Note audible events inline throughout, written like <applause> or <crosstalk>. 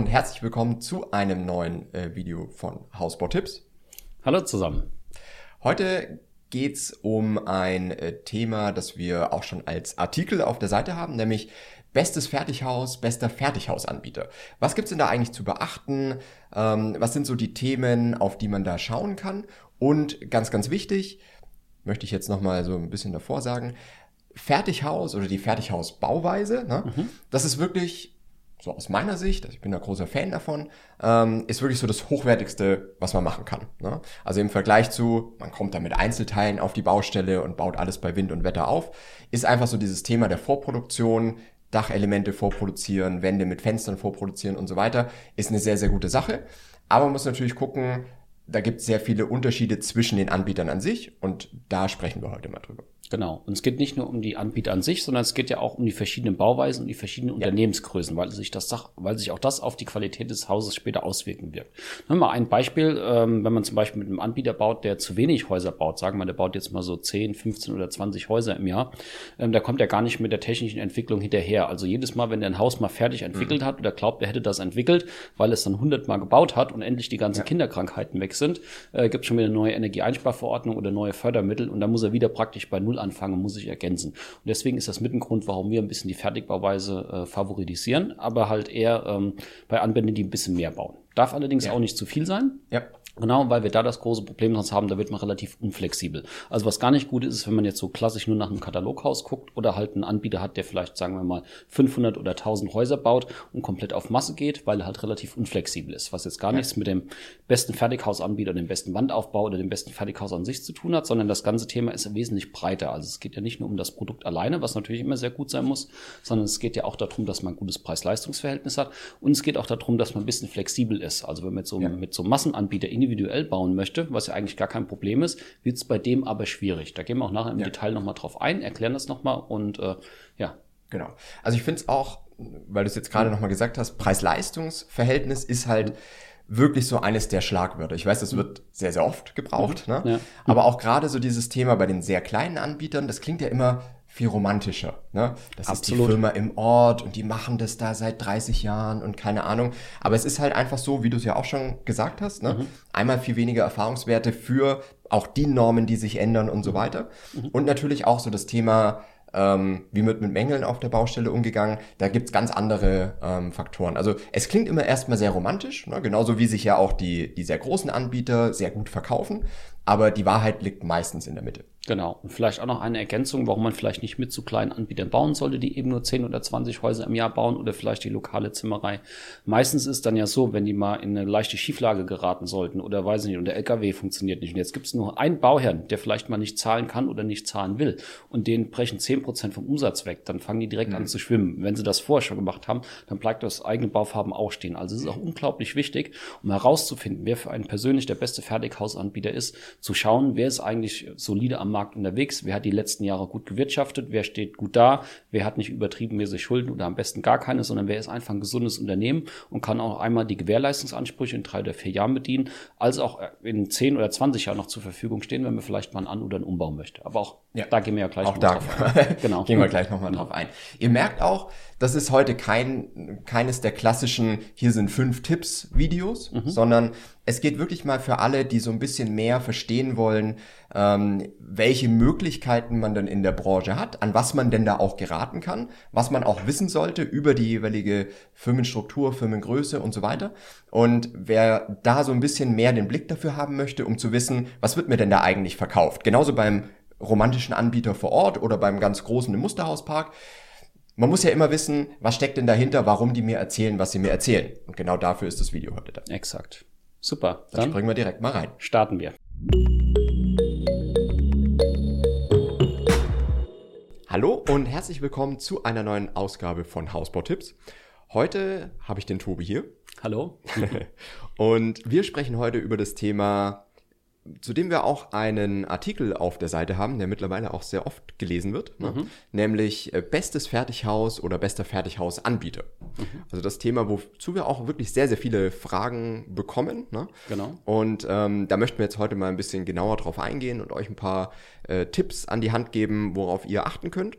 und herzlich willkommen zu einem neuen äh, Video von Hausbautipps. Hallo zusammen. Heute geht's um ein äh, Thema, das wir auch schon als Artikel auf der Seite haben, nämlich Bestes Fertighaus, bester Fertighausanbieter. Was gibt's denn da eigentlich zu beachten? Ähm, was sind so die Themen, auf die man da schauen kann? Und ganz, ganz wichtig, möchte ich jetzt nochmal so ein bisschen davor sagen, Fertighaus oder die Fertighausbauweise, ne? Mhm. das ist wirklich so aus meiner Sicht, also ich bin da großer Fan davon, ähm, ist wirklich so das Hochwertigste, was man machen kann. Ne? Also im Vergleich zu, man kommt da mit Einzelteilen auf die Baustelle und baut alles bei Wind und Wetter auf, ist einfach so dieses Thema der Vorproduktion, Dachelemente vorproduzieren, Wände mit Fenstern vorproduzieren und so weiter, ist eine sehr, sehr gute Sache. Aber man muss natürlich gucken, da gibt es sehr viele Unterschiede zwischen den Anbietern an sich und da sprechen wir heute mal drüber. Genau. Und es geht nicht nur um die Anbieter an sich, sondern es geht ja auch um die verschiedenen Bauweisen und die verschiedenen ja. Unternehmensgrößen, weil sich das, weil sich auch das auf die Qualität des Hauses später auswirken wird. Nehmen wir mal ein Beispiel, ähm, wenn man zum Beispiel mit einem Anbieter baut, der zu wenig Häuser baut, sagen wir, der baut jetzt mal so 10, 15 oder 20 Häuser im Jahr, ähm, da kommt er gar nicht mit der technischen Entwicklung hinterher. Also jedes Mal, wenn er ein Haus mal fertig entwickelt mhm. hat oder glaubt, er hätte das entwickelt, weil es dann 100 Mal gebaut hat und endlich die ganzen ja. Kinderkrankheiten weg sind, äh, gibt schon wieder eine neue Energieeinsparverordnung oder neue Fördermittel und da muss er wieder praktisch bei Null anfangen und muss sich ergänzen. Und deswegen ist das mit ein Grund, warum wir ein bisschen die Fertigbauweise äh, favorisieren, aber halt eher ähm, bei Anwendern, die ein bisschen mehr bauen. Darf allerdings ja. auch nicht zu viel sein. Ja. Genau, weil wir da das große Problem sonst haben, da wird man relativ unflexibel. Also was gar nicht gut ist, ist, wenn man jetzt so klassisch nur nach einem Kataloghaus guckt oder halt einen Anbieter hat, der vielleicht, sagen wir mal, 500 oder 1000 Häuser baut und komplett auf Masse geht, weil er halt relativ unflexibel ist, was jetzt gar ja. nichts mit dem besten Fertighausanbieter, dem besten Wandaufbau oder dem besten Fertighaus an sich zu tun hat, sondern das ganze Thema ist wesentlich breiter. Also es geht ja nicht nur um das Produkt alleine, was natürlich immer sehr gut sein muss, sondern es geht ja auch darum, dass man ein gutes Preis-Leistungs-Verhältnis hat und es geht auch darum, dass man ein bisschen flexibel ist. Also wenn man mit so, ja. mit so Massenanbieter individuell bauen möchte, was ja eigentlich gar kein Problem ist, wird es bei dem aber schwierig. Da gehen wir auch nachher im ja. Detail nochmal drauf ein, erklären das nochmal und äh, ja. Genau. Also ich finde es auch, weil du es jetzt gerade mhm. nochmal gesagt hast, Preis-Leistungs-Verhältnis ist halt mhm. wirklich so eines der Schlagwörter. Ich weiß, das wird sehr, sehr oft gebraucht, mhm. ne? Ja. aber auch gerade so dieses Thema bei den sehr kleinen Anbietern, das klingt ja immer viel romantischer. Ne? Das Absolut. ist die Firma im Ort und die machen das da seit 30 Jahren und keine Ahnung. Aber es ist halt einfach so, wie du es ja auch schon gesagt hast, ne? Mhm. einmal viel weniger Erfahrungswerte für auch die Normen, die sich ändern und so weiter. Mhm. Und natürlich auch so das Thema ähm, wie wird mit Mängeln auf der Baustelle umgegangen. Da gibt's ganz andere ähm, Faktoren. Also es klingt immer erstmal sehr romantisch, ne? genauso wie sich ja auch die, die sehr großen Anbieter sehr gut verkaufen. Aber die Wahrheit liegt meistens in der Mitte. Genau. Und vielleicht auch noch eine Ergänzung, warum man vielleicht nicht mit zu kleinen Anbietern bauen sollte, die eben nur 10 oder 20 Häuser im Jahr bauen oder vielleicht die lokale Zimmerei. Meistens ist dann ja so, wenn die mal in eine leichte Schieflage geraten sollten oder weiß nicht, und der LKW funktioniert nicht. Und jetzt gibt es nur einen Bauherrn, der vielleicht mal nicht zahlen kann oder nicht zahlen will. Und denen brechen 10 Prozent vom Umsatz weg. Dann fangen die direkt mhm. an zu schwimmen. Wenn sie das vorher schon gemacht haben, dann bleibt das eigene Baufarben auch stehen. Also es ist auch unglaublich wichtig, um herauszufinden, wer für einen persönlich der beste Fertighausanbieter ist, zu schauen, wer ist eigentlich solide am Markt unterwegs, wer hat die letzten Jahre gut gewirtschaftet, wer steht gut da, wer hat nicht übertriebenmäßig Schulden oder am besten gar keine, sondern wer ist einfach ein gesundes Unternehmen und kann auch einmal die Gewährleistungsansprüche in drei oder vier Jahren bedienen, als auch in zehn oder zwanzig Jahren noch zur Verfügung stehen, wenn man vielleicht mal einen An- oder einen Umbau möchte. Aber auch ja. da gehen wir ja gleich auch da drauf ein. <laughs> genau. gehen wir gleich nochmal drauf ein. Ihr merkt auch, das ist heute kein, keines der klassischen, hier sind fünf Tipps Videos, mhm. sondern es geht wirklich mal für alle, die so ein bisschen mehr verstehen wollen, ähm, welche Möglichkeiten man dann in der Branche hat, an was man denn da auch geraten kann, was man auch wissen sollte über die jeweilige Firmenstruktur, Firmengröße und so weiter. Und wer da so ein bisschen mehr den Blick dafür haben möchte, um zu wissen, was wird mir denn da eigentlich verkauft? Genauso beim romantischen Anbieter vor Ort oder beim ganz großen im Musterhauspark. Man muss ja immer wissen, was steckt denn dahinter, warum die mir erzählen, was sie mir erzählen. Und genau dafür ist das Video heute da. Exakt. Super. Dann, Dann springen wir direkt mal rein. Starten wir. Hallo und herzlich willkommen zu einer neuen Ausgabe von Hausbautipps. Heute habe ich den Tobi hier. Hallo. <laughs> und wir sprechen heute über das Thema zu dem wir auch einen Artikel auf der Seite haben, der mittlerweile auch sehr oft gelesen wird, ne? mhm. nämlich äh, bestes Fertighaus oder bester Fertighausanbieter. Mhm. Also das Thema, wozu wir auch wirklich sehr, sehr viele Fragen bekommen. Ne? Genau. Und ähm, da möchten wir jetzt heute mal ein bisschen genauer drauf eingehen und euch ein paar äh, Tipps an die Hand geben, worauf ihr achten könnt.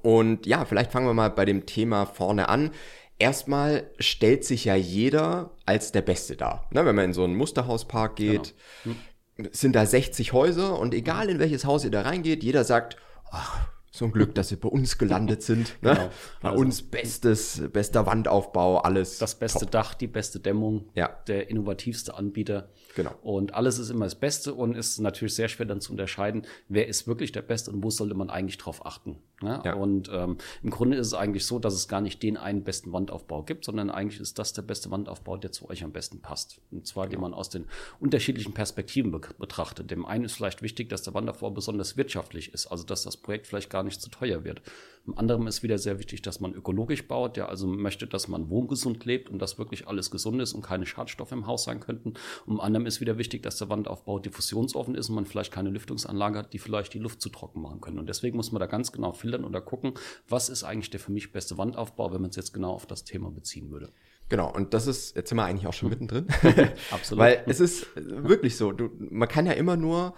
Und ja, vielleicht fangen wir mal bei dem Thema vorne an. Erstmal stellt sich ja jeder als der Beste dar. Ne, wenn man in so einen Musterhauspark geht, genau. hm. sind da 60 Häuser und egal in welches Haus ihr da reingeht, jeder sagt, ach, so ein Glück, dass sie bei uns gelandet <laughs> sind. Ne? Genau. Bei also, uns bestes, bester Wandaufbau, alles. Das beste top. Dach, die beste Dämmung, ja. der innovativste Anbieter. Genau. Und alles ist immer das Beste und ist natürlich sehr schwer dann zu unterscheiden, wer ist wirklich der Beste und wo sollte man eigentlich drauf achten. Ne? Ja. Und ähm, im Grunde ist es eigentlich so, dass es gar nicht den einen besten Wandaufbau gibt, sondern eigentlich ist das der beste Wandaufbau, der zu euch am besten passt. Und zwar, genau. den man aus den unterschiedlichen Perspektiven be betrachtet. Dem einen ist vielleicht wichtig, dass der Wandaufbau besonders wirtschaftlich ist, also dass das Projekt vielleicht gar nicht zu teuer wird. Im anderen ist wieder sehr wichtig, dass man ökologisch baut, der also möchte, dass man wohngesund lebt und dass wirklich alles gesund ist und keine Schadstoffe im Haus sein könnten. Und im anderen ist wieder wichtig, dass der Wandaufbau diffusionsoffen ist und man vielleicht keine Lüftungsanlage hat, die vielleicht die Luft zu trocken machen können. Und deswegen muss man da ganz genau filtern oder gucken, was ist eigentlich der für mich beste Wandaufbau, wenn man es jetzt genau auf das Thema beziehen würde. Genau, und das ist, jetzt sind wir eigentlich auch schon hm. mittendrin. <laughs> <laughs> Absolut. Weil es ist wirklich so, du, man kann ja immer nur,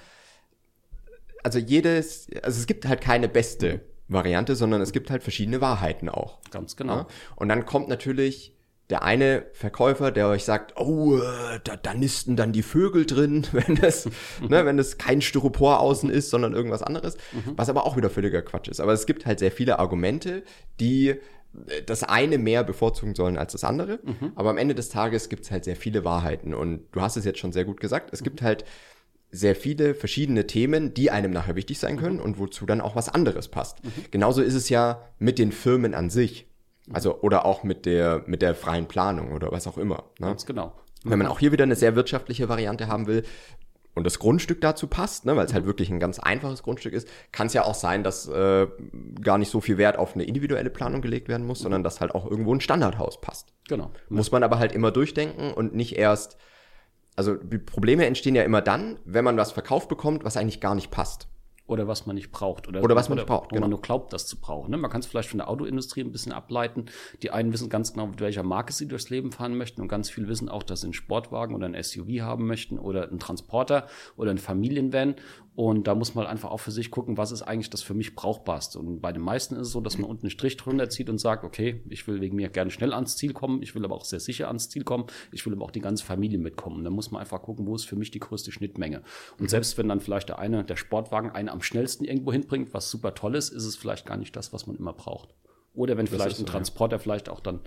also jedes, also es gibt halt keine beste Variante, sondern es gibt halt verschiedene Wahrheiten auch. Ganz genau. Ja? Und dann kommt natürlich der eine Verkäufer, der euch sagt, oh, äh, da, da nisten dann die Vögel drin, <laughs> wenn das, ne, wenn das kein Styropor außen ist, sondern irgendwas anderes, mhm. was aber auch wieder völliger Quatsch ist. Aber es gibt halt sehr viele Argumente, die äh, das eine mehr bevorzugen sollen als das andere. Mhm. Aber am Ende des Tages gibt es halt sehr viele Wahrheiten. Und du hast es jetzt schon sehr gut gesagt. Es gibt halt sehr viele verschiedene Themen, die einem nachher wichtig sein können mhm. und wozu dann auch was anderes passt. Mhm. Genauso ist es ja mit den Firmen an sich. Also, oder auch mit der, mit der freien Planung oder was auch immer. Ne? Ganz genau. Wenn man auch hier wieder eine sehr wirtschaftliche Variante haben will, und das Grundstück dazu passt, ne, weil es halt wirklich ein ganz einfaches Grundstück ist, kann es ja auch sein, dass äh, gar nicht so viel Wert auf eine individuelle Planung gelegt werden muss, sondern dass halt auch irgendwo ein Standardhaus passt. Genau. Muss man aber halt immer durchdenken und nicht erst also die Probleme entstehen ja immer dann, wenn man was verkauft bekommt, was eigentlich gar nicht passt. Oder was man nicht braucht. Oder, oder was man nicht braucht, wo genau. man nur glaubt, das zu brauchen. Ne? Man kann es vielleicht von der Autoindustrie ein bisschen ableiten. Die einen wissen ganz genau, mit welcher Marke sie durchs Leben fahren möchten und ganz viele wissen auch, dass sie einen Sportwagen oder ein SUV haben möchten oder einen Transporter oder ein Familienvan und da muss man einfach auch für sich gucken, was ist eigentlich das für mich brauchbarste. Und bei den meisten ist es so, dass man unten einen Strich drunter zieht und sagt, okay, ich will wegen mir gerne schnell ans Ziel kommen, ich will aber auch sehr sicher ans Ziel kommen, ich will aber auch die ganze Familie mitkommen. Und dann muss man einfach gucken, wo ist für mich die größte Schnittmenge. Und selbst wenn dann vielleicht der eine, der Sportwagen einen am schnellsten irgendwo hinbringt, was super toll ist, ist es vielleicht gar nicht das, was man immer braucht. Oder wenn vielleicht ein Transporter ja. vielleicht auch dann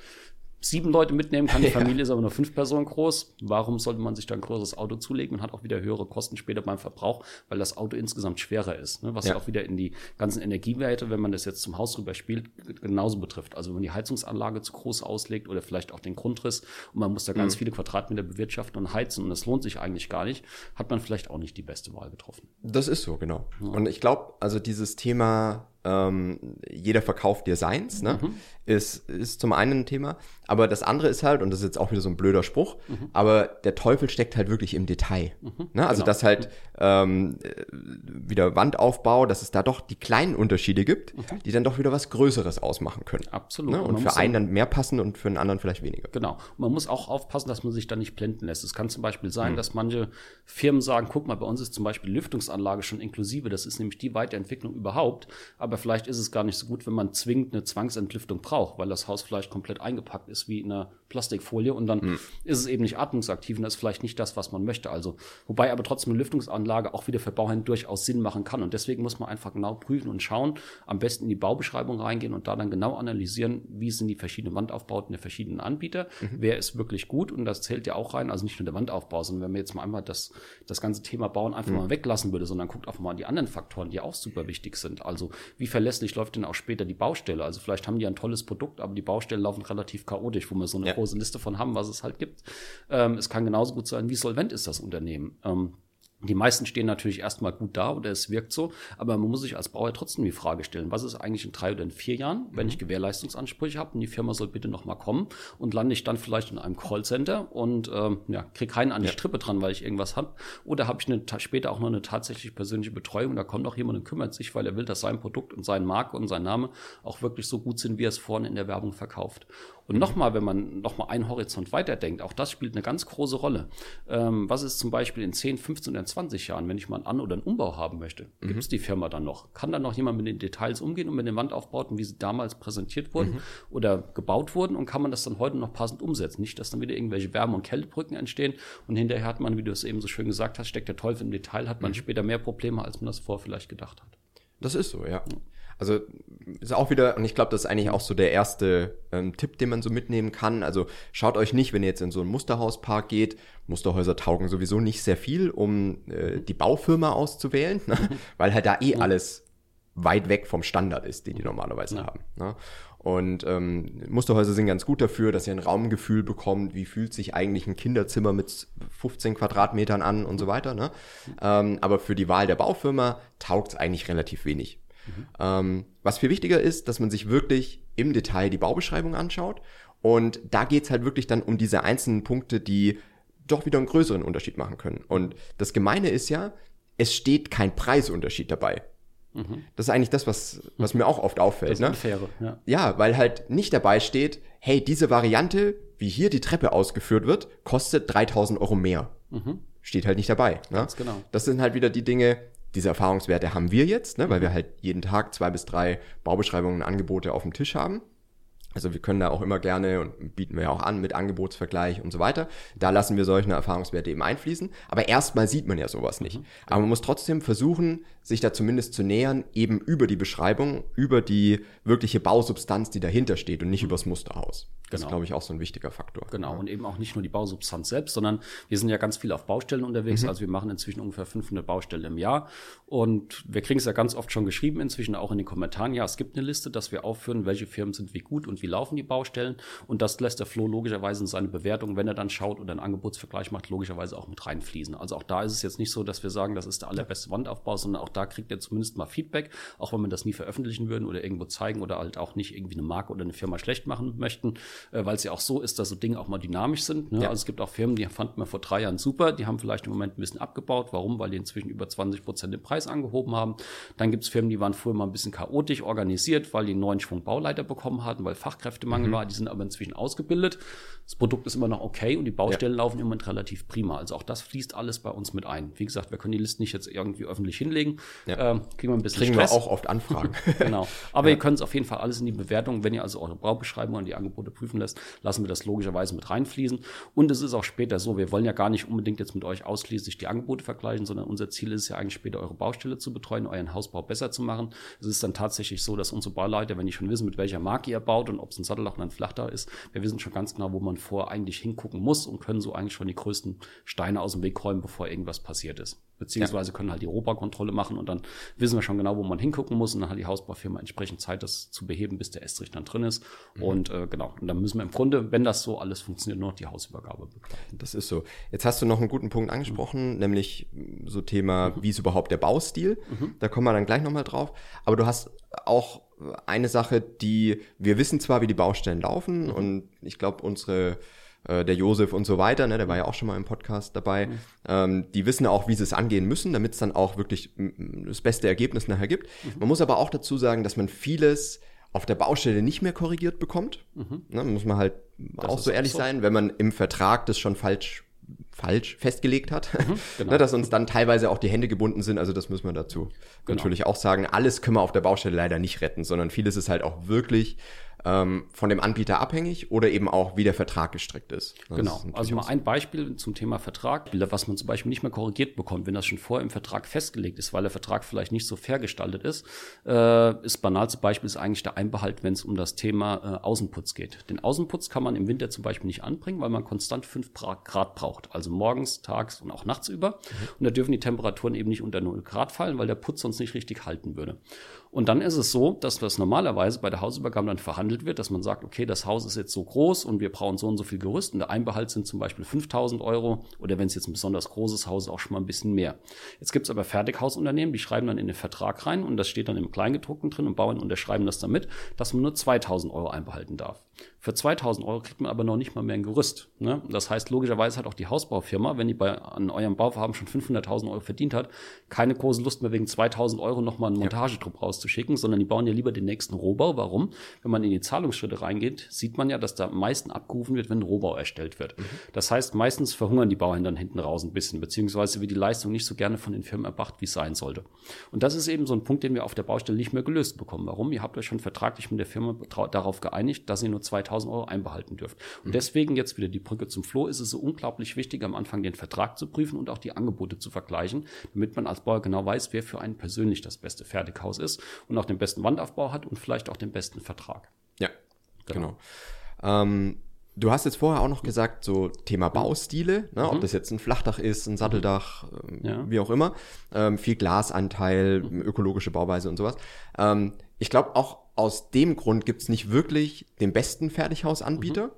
sieben Leute mitnehmen kann. Die <laughs> Familie ist aber nur fünf Personen groß. Warum sollte man sich dann ein größeres Auto zulegen und hat auch wieder höhere Kosten später beim Verbrauch, weil das Auto insgesamt schwerer ist. Ne? Was ja. auch wieder in die ganzen Energiewerte, wenn man das jetzt zum Haus rüber spielt, genauso betrifft. Also wenn man die Heizungsanlage zu groß auslegt oder vielleicht auch den Grundriss und man muss da ganz mhm. viele Quadratmeter bewirtschaften und heizen und das lohnt sich eigentlich gar nicht, hat man vielleicht auch nicht die beste Wahl getroffen. Das ist so, genau. Ja. Und ich glaube, also dieses Thema ähm, jeder verkauft dir seins, ne? Mhm. Ist, ist zum einen ein Thema. Aber das andere ist halt, und das ist jetzt auch wieder so ein blöder Spruch, mhm. aber der Teufel steckt halt wirklich im Detail. Mhm. Ne? Also, genau. dass halt ähm, wieder Wandaufbau, dass es da doch die kleinen Unterschiede gibt, mhm. die dann doch wieder was Größeres ausmachen können. Absolut. Ne? Und, und für einen dann mehr passen und für einen anderen vielleicht weniger. Genau. Und man muss auch aufpassen, dass man sich da nicht blenden lässt. Es kann zum Beispiel sein, mhm. dass manche Firmen sagen, guck mal, bei uns ist zum Beispiel Lüftungsanlage schon inklusive. Das ist nämlich die Weiterentwicklung überhaupt. Aber aber vielleicht ist es gar nicht so gut, wenn man zwingend eine Zwangsentlüftung braucht, weil das Haus vielleicht komplett eingepackt ist wie in einer Plastikfolie und dann mhm. ist es eben nicht atmungsaktiv und das ist vielleicht nicht das, was man möchte. Also, wobei aber trotzdem eine Lüftungsanlage auch wieder für Bauherren durchaus Sinn machen kann und deswegen muss man einfach genau prüfen und schauen, am besten in die Baubeschreibung reingehen und da dann genau analysieren, wie sind die verschiedenen Wandaufbauten der verschiedenen Anbieter, mhm. wer ist wirklich gut und das zählt ja auch rein, also nicht nur der Wandaufbau, sondern wenn man jetzt mal einmal das, das ganze Thema Bauen einfach mhm. mal weglassen würde, sondern guckt auch mal die anderen Faktoren, die auch super wichtig sind. Also, wie verlässlich läuft denn auch später die Baustelle? Also, vielleicht haben die ein tolles Produkt, aber die Baustellen laufen relativ chaotisch, wo wir so eine ja. Große Liste von haben, was es halt gibt. Ähm, es kann genauso gut sein, wie solvent ist das Unternehmen. Ähm, die meisten stehen natürlich erstmal gut da oder es wirkt so, aber man muss sich als Bauer trotzdem die Frage stellen, was ist eigentlich in drei oder in vier Jahren, wenn mhm. ich Gewährleistungsansprüche habe und die Firma soll bitte nochmal kommen und lande ich dann vielleicht in einem Callcenter und ähm, ja, kriege keinen an die ja. Strippe dran, weil ich irgendwas habe oder habe ich eine, später auch noch eine tatsächlich persönliche Betreuung, da kommt auch jemand und kümmert sich, weil er will, dass sein Produkt und seine Marke und sein Name auch wirklich so gut sind, wie er es vorne in der Werbung verkauft. Und nochmal, wenn man nochmal einen Horizont weiterdenkt, auch das spielt eine ganz große Rolle. Ähm, was ist zum Beispiel in 10, 15 oder 20 Jahren, wenn ich mal einen An- oder einen Umbau haben möchte, mhm. gibt es die Firma dann noch? Kann dann noch jemand mit den Details umgehen und mit den Wandaufbauten, wie sie damals präsentiert wurden mhm. oder gebaut wurden und kann man das dann heute noch passend umsetzen? Nicht, dass dann wieder irgendwelche Wärme- und Kältebrücken entstehen und hinterher hat man, wie du es eben so schön gesagt hast, steckt der Teufel im Detail, hat man mhm. später mehr Probleme, als man das vorher vielleicht gedacht hat. Das ist so, ja. Also ist auch wieder, und ich glaube, das ist eigentlich auch so der erste ähm, Tipp, den man so mitnehmen kann. Also schaut euch nicht, wenn ihr jetzt in so einen Musterhauspark geht, Musterhäuser taugen sowieso nicht sehr viel, um äh, die Baufirma auszuwählen, ne? <laughs> weil halt da eh alles weit weg vom Standard ist, den die normalerweise ja. haben. Ne? Und ähm, Musterhäuser sind ganz gut dafür, dass ihr ein Raumgefühl bekommt, wie fühlt sich eigentlich ein Kinderzimmer mit 15 Quadratmetern an und so weiter. Ne? Ähm, aber für die Wahl der Baufirma taugt es eigentlich relativ wenig. Mhm. Ähm, was viel wichtiger ist, dass man sich wirklich im Detail die Baubeschreibung anschaut. Und da geht's halt wirklich dann um diese einzelnen Punkte, die doch wieder einen größeren Unterschied machen können. Und das Gemeine ist ja, es steht kein Preisunterschied dabei. Mhm. Das ist eigentlich das, was, was mir auch oft auffällt. Das ne? Faire, ja. ja, weil halt nicht dabei steht, hey, diese Variante, wie hier die Treppe ausgeführt wird, kostet 3000 Euro mehr. Mhm. Steht halt nicht dabei. Ne? Ganz genau. Das sind halt wieder die Dinge, diese Erfahrungswerte haben wir jetzt, ne, weil wir mhm. halt jeden Tag zwei bis drei Baubeschreibungen, Angebote auf dem Tisch haben. Also wir können da auch immer gerne und bieten wir ja auch an mit Angebotsvergleich und so weiter. Da lassen wir solche Erfahrungswerte eben einfließen. Aber erstmal sieht man ja sowas nicht. Mhm. Aber man muss trotzdem versuchen, sich da zumindest zu nähern, eben über die Beschreibung, über die wirkliche Bausubstanz, die dahinter steht und nicht mhm. übers Musterhaus. Das genau. ist, glaube ich, auch so ein wichtiger Faktor. Genau, ja. und eben auch nicht nur die Bausubstanz selbst, sondern wir sind ja ganz viel auf Baustellen unterwegs. Mhm. Also wir machen inzwischen ungefähr 500 Baustellen im Jahr. Und wir kriegen es ja ganz oft schon geschrieben, inzwischen auch in den Kommentaren. Ja, es gibt eine Liste, dass wir aufführen, welche Firmen sind wie gut und wie laufen die Baustellen. Und das lässt der Flo logischerweise in seine Bewertung, wenn er dann schaut oder einen Angebotsvergleich macht, logischerweise auch mit reinfließen. Also auch da ist es jetzt nicht so, dass wir sagen, das ist der allerbeste Wandaufbau, sondern auch da kriegt er zumindest mal Feedback, auch wenn wir das nie veröffentlichen würden oder irgendwo zeigen oder halt auch nicht irgendwie eine Marke oder eine Firma schlecht machen möchten, äh, weil es ja auch so ist, dass so Dinge auch mal dynamisch sind. Ne? Ja. Also es gibt auch Firmen, die fanden wir vor drei Jahren super, die haben vielleicht im Moment ein bisschen abgebaut. Warum? Weil die inzwischen über 20 Prozent den Preis angehoben haben. Dann gibt es Firmen, die waren früher mal ein bisschen chaotisch organisiert, weil die einen neuen Schwung Bauleiter bekommen hatten, weil Fachkräftemangel mhm. war. Die sind aber inzwischen ausgebildet. Das Produkt ist immer noch okay und die Baustellen ja. laufen im Moment relativ prima. Also auch das fließt alles bei uns mit ein. Wie gesagt, wir können die Listen nicht jetzt irgendwie öffentlich hinlegen. Ja. Ähm, kriegen wir ein bisschen kriegen Stress. wir auch oft Anfragen. <laughs> genau. Aber ja. ihr könnt es auf jeden Fall alles in die Bewertung, wenn ihr also eure Baubeschreibung und die Angebote prüfen lässt, lassen wir das logischerweise mit reinfließen. Und es ist auch später so, wir wollen ja gar nicht unbedingt jetzt mit euch ausschließlich die Angebote vergleichen, sondern unser Ziel ist ja eigentlich später eure Baustelle zu betreuen, euren Hausbau besser zu machen. Es ist dann tatsächlich so, dass unsere Bauleiter, wenn die schon wissen, mit welcher Marke ihr baut und ob es ein Satteldach oder ein Flachdach ist, wir wissen schon ganz genau, wo man vor eigentlich hingucken muss und können so eigentlich schon die größten Steine aus dem Weg räumen, bevor irgendwas passiert ist. Beziehungsweise können halt die Rohbaukontrolle machen und dann wissen wir schon genau, wo man hingucken muss und dann hat die Hausbaufirma entsprechend Zeit, das zu beheben, bis der Estrich dann drin ist. Mhm. Und äh, genau, und dann müssen wir im Grunde, wenn das so alles funktioniert, nur noch die Hausübergabe begleiten. Das ist so. Jetzt hast du noch einen guten Punkt angesprochen, mhm. nämlich so Thema, mhm. wie ist überhaupt der Baustil? Mhm. Da kommen wir dann gleich nochmal drauf. Aber du hast auch eine Sache, die, wir wissen zwar, wie die Baustellen laufen mhm. und ich glaube, unsere äh, der Josef und so weiter, ne, der war ja auch schon mal im Podcast dabei, mhm. ähm, die wissen auch, wie sie es angehen müssen, damit es dann auch wirklich das beste Ergebnis nachher gibt. Mhm. Man muss aber auch dazu sagen, dass man vieles auf der Baustelle nicht mehr korrigiert bekommt. Mhm. Ne, muss man halt das auch so ehrlich so. sein, wenn man im Vertrag das schon falsch falsch festgelegt hat, mhm, <laughs> genau. ne, dass uns dann teilweise auch die Hände gebunden sind. Also das müssen wir dazu genau. natürlich auch sagen. Alles können wir auf der Baustelle leider nicht retten, sondern vieles ist halt auch wirklich ähm, von dem Anbieter abhängig oder eben auch, wie der Vertrag gestrickt ist. Das genau. Ist also mal ein Beispiel zum Thema Vertrag, was man zum Beispiel nicht mehr korrigiert bekommt, wenn das schon vorher im Vertrag festgelegt ist, weil der Vertrag vielleicht nicht so fair gestaltet ist, äh, ist banalste Beispiel ist eigentlich der Einbehalt, wenn es um das Thema äh, Außenputz geht. Den Außenputz kann man im Winter zum Beispiel nicht anbringen, weil man konstant fünf Grad braucht. Also morgens, tags und auch nachts über. Mhm. Und da dürfen die Temperaturen eben nicht unter 0 Grad fallen, weil der Putz sonst nicht richtig halten würde. Und dann ist es so, dass das normalerweise bei der Hausübergabe dann verhandelt wird, dass man sagt, okay, das Haus ist jetzt so groß und wir brauchen so und so viel Gerüst und der Einbehalt sind zum Beispiel 5000 Euro oder wenn es jetzt ein besonders großes Haus ist, auch schon mal ein bisschen mehr. Jetzt gibt es aber Fertighausunternehmen, die schreiben dann in den Vertrag rein und das steht dann im Kleingedruckten drin und Bauern unterschreiben das damit, dass man nur 2000 Euro einbehalten darf. Für 2000 Euro kriegt man aber noch nicht mal mehr ein Gerüst. Ne? Das heißt, logischerweise hat auch die Hausbaufirma, wenn die bei, an eurem Bauvorhaben schon 500.000 Euro verdient hat, keine große Lust mehr wegen 2000 Euro nochmal einen Montagetrupp rauszuschicken, sondern die bauen ja lieber den nächsten Rohbau. Warum? Wenn man in die Zahlungsschritte reingeht, sieht man ja, dass da am meisten abgerufen wird, wenn ein Rohbau erstellt wird. Mhm. Das heißt, meistens verhungern die Bauherren dann hinten raus ein bisschen, beziehungsweise wird die Leistung nicht so gerne von den Firmen erbracht, wie es sein sollte. Und das ist eben so ein Punkt, den wir auf der Baustelle nicht mehr gelöst bekommen. Warum? Ihr habt euch schon vertraglich mit der Firma darauf geeinigt, dass ihr nur 2000 Euro einbehalten dürft. Und mhm. deswegen jetzt wieder die Brücke zum Floh ist es so unglaublich wichtig, am Anfang den Vertrag zu prüfen und auch die Angebote zu vergleichen, damit man als Bauer genau weiß, wer für einen persönlich das beste Fertighaus ist und auch den besten Wandaufbau hat und vielleicht auch den besten Vertrag. Ja, genau. genau. Ähm, Du hast jetzt vorher auch noch gesagt, so Thema Baustile, ne, mhm. ob das jetzt ein Flachdach ist, ein Satteldach, ähm, ja. wie auch immer, ähm, viel Glasanteil, mhm. ökologische Bauweise und sowas. Ähm, ich glaube, auch aus dem Grund gibt's nicht wirklich den besten Fertighausanbieter, mhm.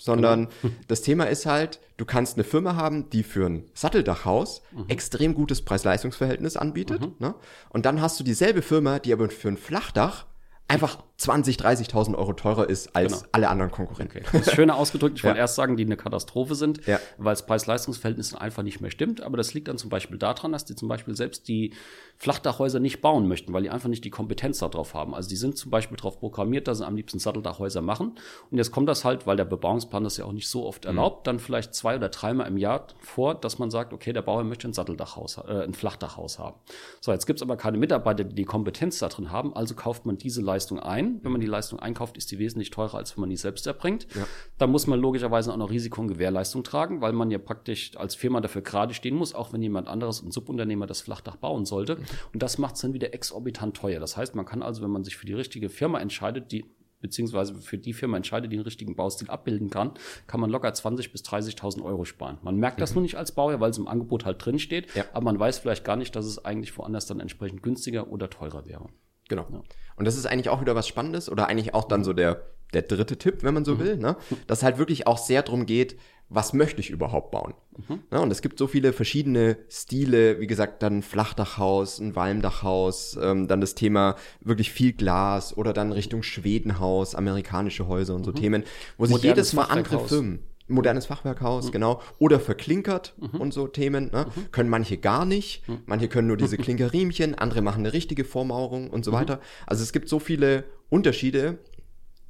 sondern genau. <laughs> das Thema ist halt, du kannst eine Firma haben, die für ein Satteldachhaus mhm. extrem gutes Preis-Leistungs-Verhältnis anbietet. Mhm. Ne? Und dann hast du dieselbe Firma, die aber für ein Flachdach einfach 20, 30.000 Euro teurer ist als genau. alle anderen Konkurrenten. Okay. Das ist schöner ausgedrückt. Ich <laughs> wollte erst sagen, die eine Katastrophe sind, ja. weil das Preis-Leistungs-Verhältnis einfach nicht mehr stimmt. Aber das liegt dann zum Beispiel daran, dass die zum Beispiel selbst die Flachdachhäuser nicht bauen möchten, weil die einfach nicht die Kompetenz darauf haben. Also die sind zum Beispiel darauf programmiert, dass sie am liebsten Satteldachhäuser machen. Und jetzt kommt das halt, weil der Bebauungsplan das ja auch nicht so oft mhm. erlaubt, dann vielleicht zwei oder dreimal im Jahr vor, dass man sagt, okay, der Bauer möchte ein Satteldachhaus, äh, ein Flachdachhaus haben. So, jetzt gibt's aber keine Mitarbeiter, die die Kompetenz da drin haben, also kauft man diese Leistung ein. Wenn man die Leistung einkauft, ist die wesentlich teurer, als wenn man die selbst erbringt. Ja. Da muss man logischerweise auch noch Risiko und Gewährleistung tragen, weil man ja praktisch als Firma dafür gerade stehen muss, auch wenn jemand anderes, ein Subunternehmer, das Flachdach bauen sollte. Mhm. Und das macht es dann wieder exorbitant teuer. Das heißt, man kann also, wenn man sich für die richtige Firma entscheidet, die beziehungsweise für die Firma entscheidet, die den richtigen Baustil abbilden kann, kann man locker 20.000 bis 30.000 Euro sparen. Man merkt das mhm. nur nicht als Bauherr, weil es im Angebot halt drin steht, ja. aber man weiß vielleicht gar nicht, dass es eigentlich woanders dann entsprechend günstiger oder teurer wäre. Genau. Ja. Und das ist eigentlich auch wieder was Spannendes oder eigentlich auch dann so der, der dritte Tipp, wenn man so mhm. will, ne? dass halt wirklich auch sehr drum geht, was möchte ich überhaupt bauen? Mhm. Ja, und es gibt so viele verschiedene Stile, wie gesagt, dann Flachdachhaus, ein Walmdachhaus, ähm, dann das Thema wirklich viel Glas oder dann Richtung Schwedenhaus, amerikanische Häuser und so mhm. Themen, wo sich jedes Mal andere Firmen modernes Fachwerkhaus, mhm. genau, oder verklinkert mhm. und so Themen, ne? Mhm. können manche gar nicht, mhm. manche können nur diese <laughs> Klinkerriemchen, andere machen eine richtige Vormauerung und so mhm. weiter. Also es gibt so viele Unterschiede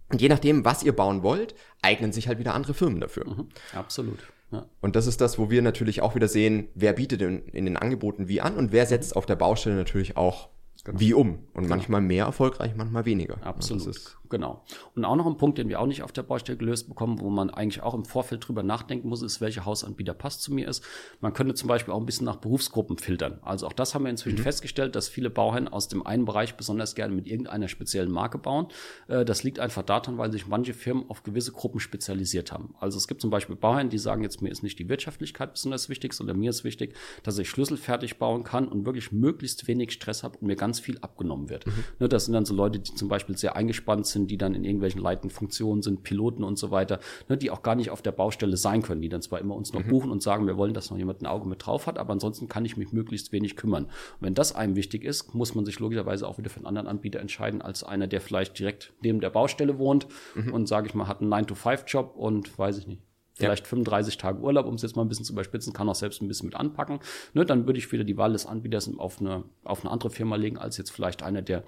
und je nachdem, was ihr bauen wollt, eignen sich halt wieder andere Firmen dafür. Mhm. Absolut. Ja. Und das ist das, wo wir natürlich auch wieder sehen, wer bietet in, in den Angeboten wie an und wer setzt auf der Baustelle natürlich auch genau. wie um. Und genau. manchmal mehr erfolgreich, manchmal weniger. Absolut. Genau. Und auch noch ein Punkt, den wir auch nicht auf der Baustelle gelöst bekommen, wo man eigentlich auch im Vorfeld drüber nachdenken muss, ist, welcher Hausanbieter passt zu mir ist. Man könnte zum Beispiel auch ein bisschen nach Berufsgruppen filtern. Also auch das haben wir inzwischen mhm. festgestellt, dass viele Bauherren aus dem einen Bereich besonders gerne mit irgendeiner speziellen Marke bauen. Äh, das liegt einfach daran, weil sich manche Firmen auf gewisse Gruppen spezialisiert haben. Also es gibt zum Beispiel Bauherren, die sagen jetzt, mir ist nicht die Wirtschaftlichkeit besonders wichtig, sondern mir ist wichtig, dass ich schlüsselfertig bauen kann und wirklich möglichst wenig Stress habe und mir ganz viel abgenommen wird. Mhm. Ne, das sind dann so Leute, die zum Beispiel sehr eingespannt sind, die dann in irgendwelchen leitenden Funktionen sind, Piloten und so weiter, ne, die auch gar nicht auf der Baustelle sein können, die dann zwar immer uns noch mhm. buchen und sagen, wir wollen, dass noch jemand ein Auge mit drauf hat, aber ansonsten kann ich mich möglichst wenig kümmern. Und wenn das einem wichtig ist, muss man sich logischerweise auch wieder für einen anderen Anbieter entscheiden, als einer, der vielleicht direkt neben der Baustelle wohnt mhm. und, sage ich mal, hat einen 9-to-5-Job und weiß ich nicht, vielleicht ja. 35 Tage Urlaub, um es jetzt mal ein bisschen zu überspitzen, kann auch selbst ein bisschen mit anpacken. Ne, dann würde ich wieder die Wahl des Anbieters auf eine, auf eine andere Firma legen, als jetzt vielleicht einer, der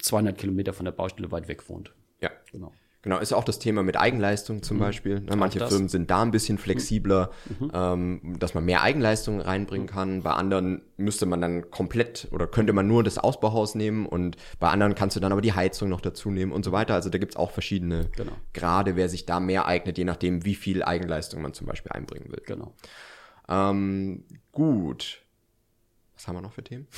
200 Kilometer von der Baustelle weit weg wohnt. Ja, genau. Genau, ist auch das Thema mit Eigenleistung zum mhm. Beispiel. Ne, manche Firmen sind da ein bisschen flexibler, mhm. ähm, dass man mehr Eigenleistung reinbringen mhm. kann. Bei anderen müsste man dann komplett oder könnte man nur das Ausbauhaus nehmen und bei anderen kannst du dann aber die Heizung noch dazu nehmen und so weiter. Also da gibt's auch verschiedene genau. Grade, wer sich da mehr eignet, je nachdem, wie viel Eigenleistung man zum Beispiel einbringen will. Genau. Ähm, gut. Was haben wir noch für Themen?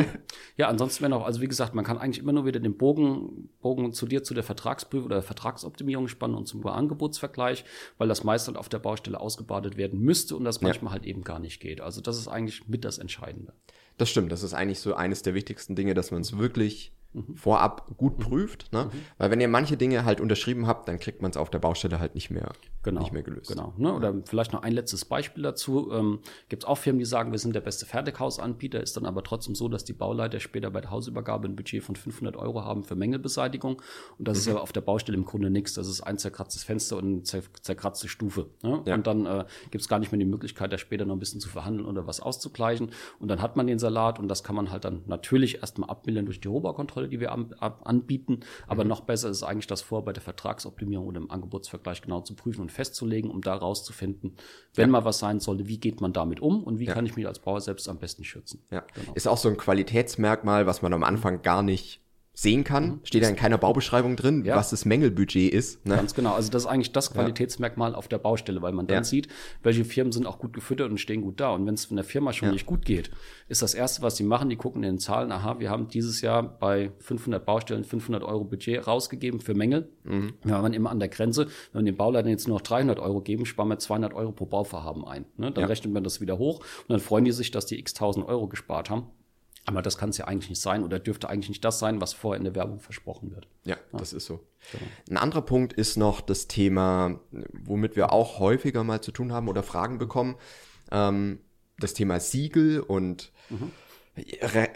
<laughs> ja, ansonsten wäre noch, also wie gesagt, man kann eigentlich immer nur wieder den Bogen, Bogen zu dir, zu der Vertragsprüfung oder Vertragsoptimierung spannen und zum Angebotsvergleich, weil das meist dann auf der Baustelle ausgebadet werden müsste und das manchmal ja. halt eben gar nicht geht. Also das ist eigentlich mit das Entscheidende. Das stimmt, das ist eigentlich so eines der wichtigsten Dinge, dass man es wirklich mhm. vorab gut prüft. Ne? Mhm. Weil wenn ihr manche Dinge halt unterschrieben habt, dann kriegt man es auf der Baustelle halt nicht mehr, genau. nicht mehr gelöst. Genau. Ne? Oder vielleicht noch ein letztes Beispiel dazu. Ähm, Gibt es auch Firmen, die sagen, wir sind der beste Fertighausanbieter, ist dann aber trotzdem so, dass die Bauleiter später bei der Hausübergabe ein Budget von 500 Euro haben für Mängelbeseitigung. Und das mhm. ist ja auf der Baustelle im Grunde nichts. Das ist ein zerkratztes Fenster und eine zer zerkratzte Stufe. Ne? Ja. Und dann äh, gibt es gar nicht mehr die Möglichkeit, da später noch ein bisschen zu verhandeln oder was auszugleichen. Und dann hat man den Salat und das kann man halt dann natürlich erstmal abmildern durch die Rohbaukontrolle, die wir ab, anbieten. Aber mhm. noch besser ist eigentlich das vor, bei der Vertragsoptimierung oder im Angebotsvergleich genau zu prüfen und festzulegen, um da rauszufinden, wenn ja. mal was sein sollte, wie geht man damit um und wie ja. kann ich mich als Bauer selbst am besten schützen. Ja. Genau. Ist auch so ein Qualitätsmerkmal, was man am Anfang gar nicht sehen kann. Mhm. Steht ja in keiner Baubeschreibung drin, ja. was das Mängelbudget ist. Ne? Ganz genau. Also das ist eigentlich das Qualitätsmerkmal ja. auf der Baustelle, weil man dann ja. sieht, welche Firmen sind auch gut gefüttert und stehen gut da. Und wenn es von der Firma schon nicht gut geht, ist das Erste, was sie machen, die gucken in den Zahlen, aha, wir haben dieses Jahr bei 500 Baustellen 500 Euro Budget rausgegeben für Mängel. Mhm. Wir waren immer an der Grenze. Wenn wir den Bauleitern jetzt nur noch 300 Euro geben, sparen wir 200 Euro pro Bauvorhaben ein. Ne? Dann rechnet man das wieder hoch und dann freuen die sich, dass die x tausend Euro gespart haben. Aber das kann es ja eigentlich nicht sein oder dürfte eigentlich nicht das sein, was vorher in der Werbung versprochen wird. Ja, ja. das ist so. Genau. Ein anderer Punkt ist noch das Thema, womit wir auch häufiger mal zu tun haben oder Fragen bekommen, ähm, das Thema Siegel und mhm.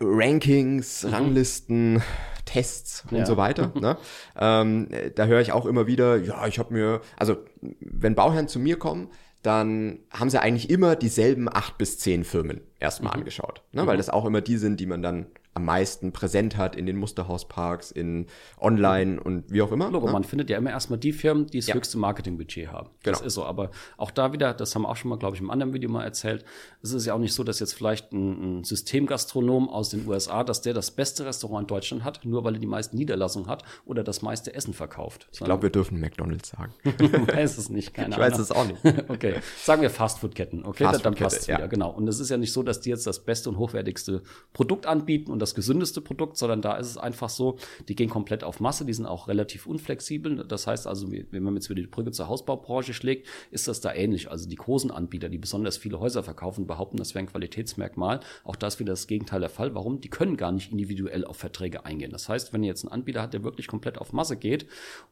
Rankings, mhm. Ranglisten, Tests und ja. so weiter. <laughs> Ne? ähm, da höre ich auch immer wieder, ja, ich habe mir, also wenn Bauherren zu mir kommen, dann haben sie eigentlich immer dieselben acht bis zehn Firmen erstmal mhm. angeschaut. Ne? Mhm. Weil das auch immer die sind, die man dann am meisten präsent hat in den Musterhausparks, in online und wie auch immer. Logo, ne? man findet ja immer erstmal die Firmen, die das ja. höchste Marketingbudget haben. Das genau. ist so. Aber auch da wieder, das haben wir auch schon mal, glaube ich, im anderen Video mal erzählt, es ist ja auch nicht so, dass jetzt vielleicht ein, ein Systemgastronom aus den USA, dass der das beste Restaurant in Deutschland hat, nur weil er die meisten Niederlassungen hat oder das meiste Essen verkauft. Ich glaube, wir dürfen McDonalds sagen. ich <laughs> weiß es nicht, keine Ahnung. Ich weiß es auch nicht. <laughs> okay, sagen wir Fastfood-Ketten, okay, Fast dann passt es ja. wieder, genau. Und es ist ja nicht so, dass die jetzt das beste und hochwertigste Produkt anbieten und das das gesündeste Produkt, sondern da ist es einfach so, die gehen komplett auf Masse, die sind auch relativ unflexibel. Das heißt also, wenn man jetzt wieder die Brücke zur Hausbaubranche schlägt, ist das da ähnlich. Also die großen Anbieter, die besonders viele Häuser verkaufen, behaupten, das wäre ein Qualitätsmerkmal. Auch das ist wieder das Gegenteil der Fall. Warum? Die können gar nicht individuell auf Verträge eingehen. Das heißt, wenn ihr jetzt einen Anbieter hat, der wirklich komplett auf Masse geht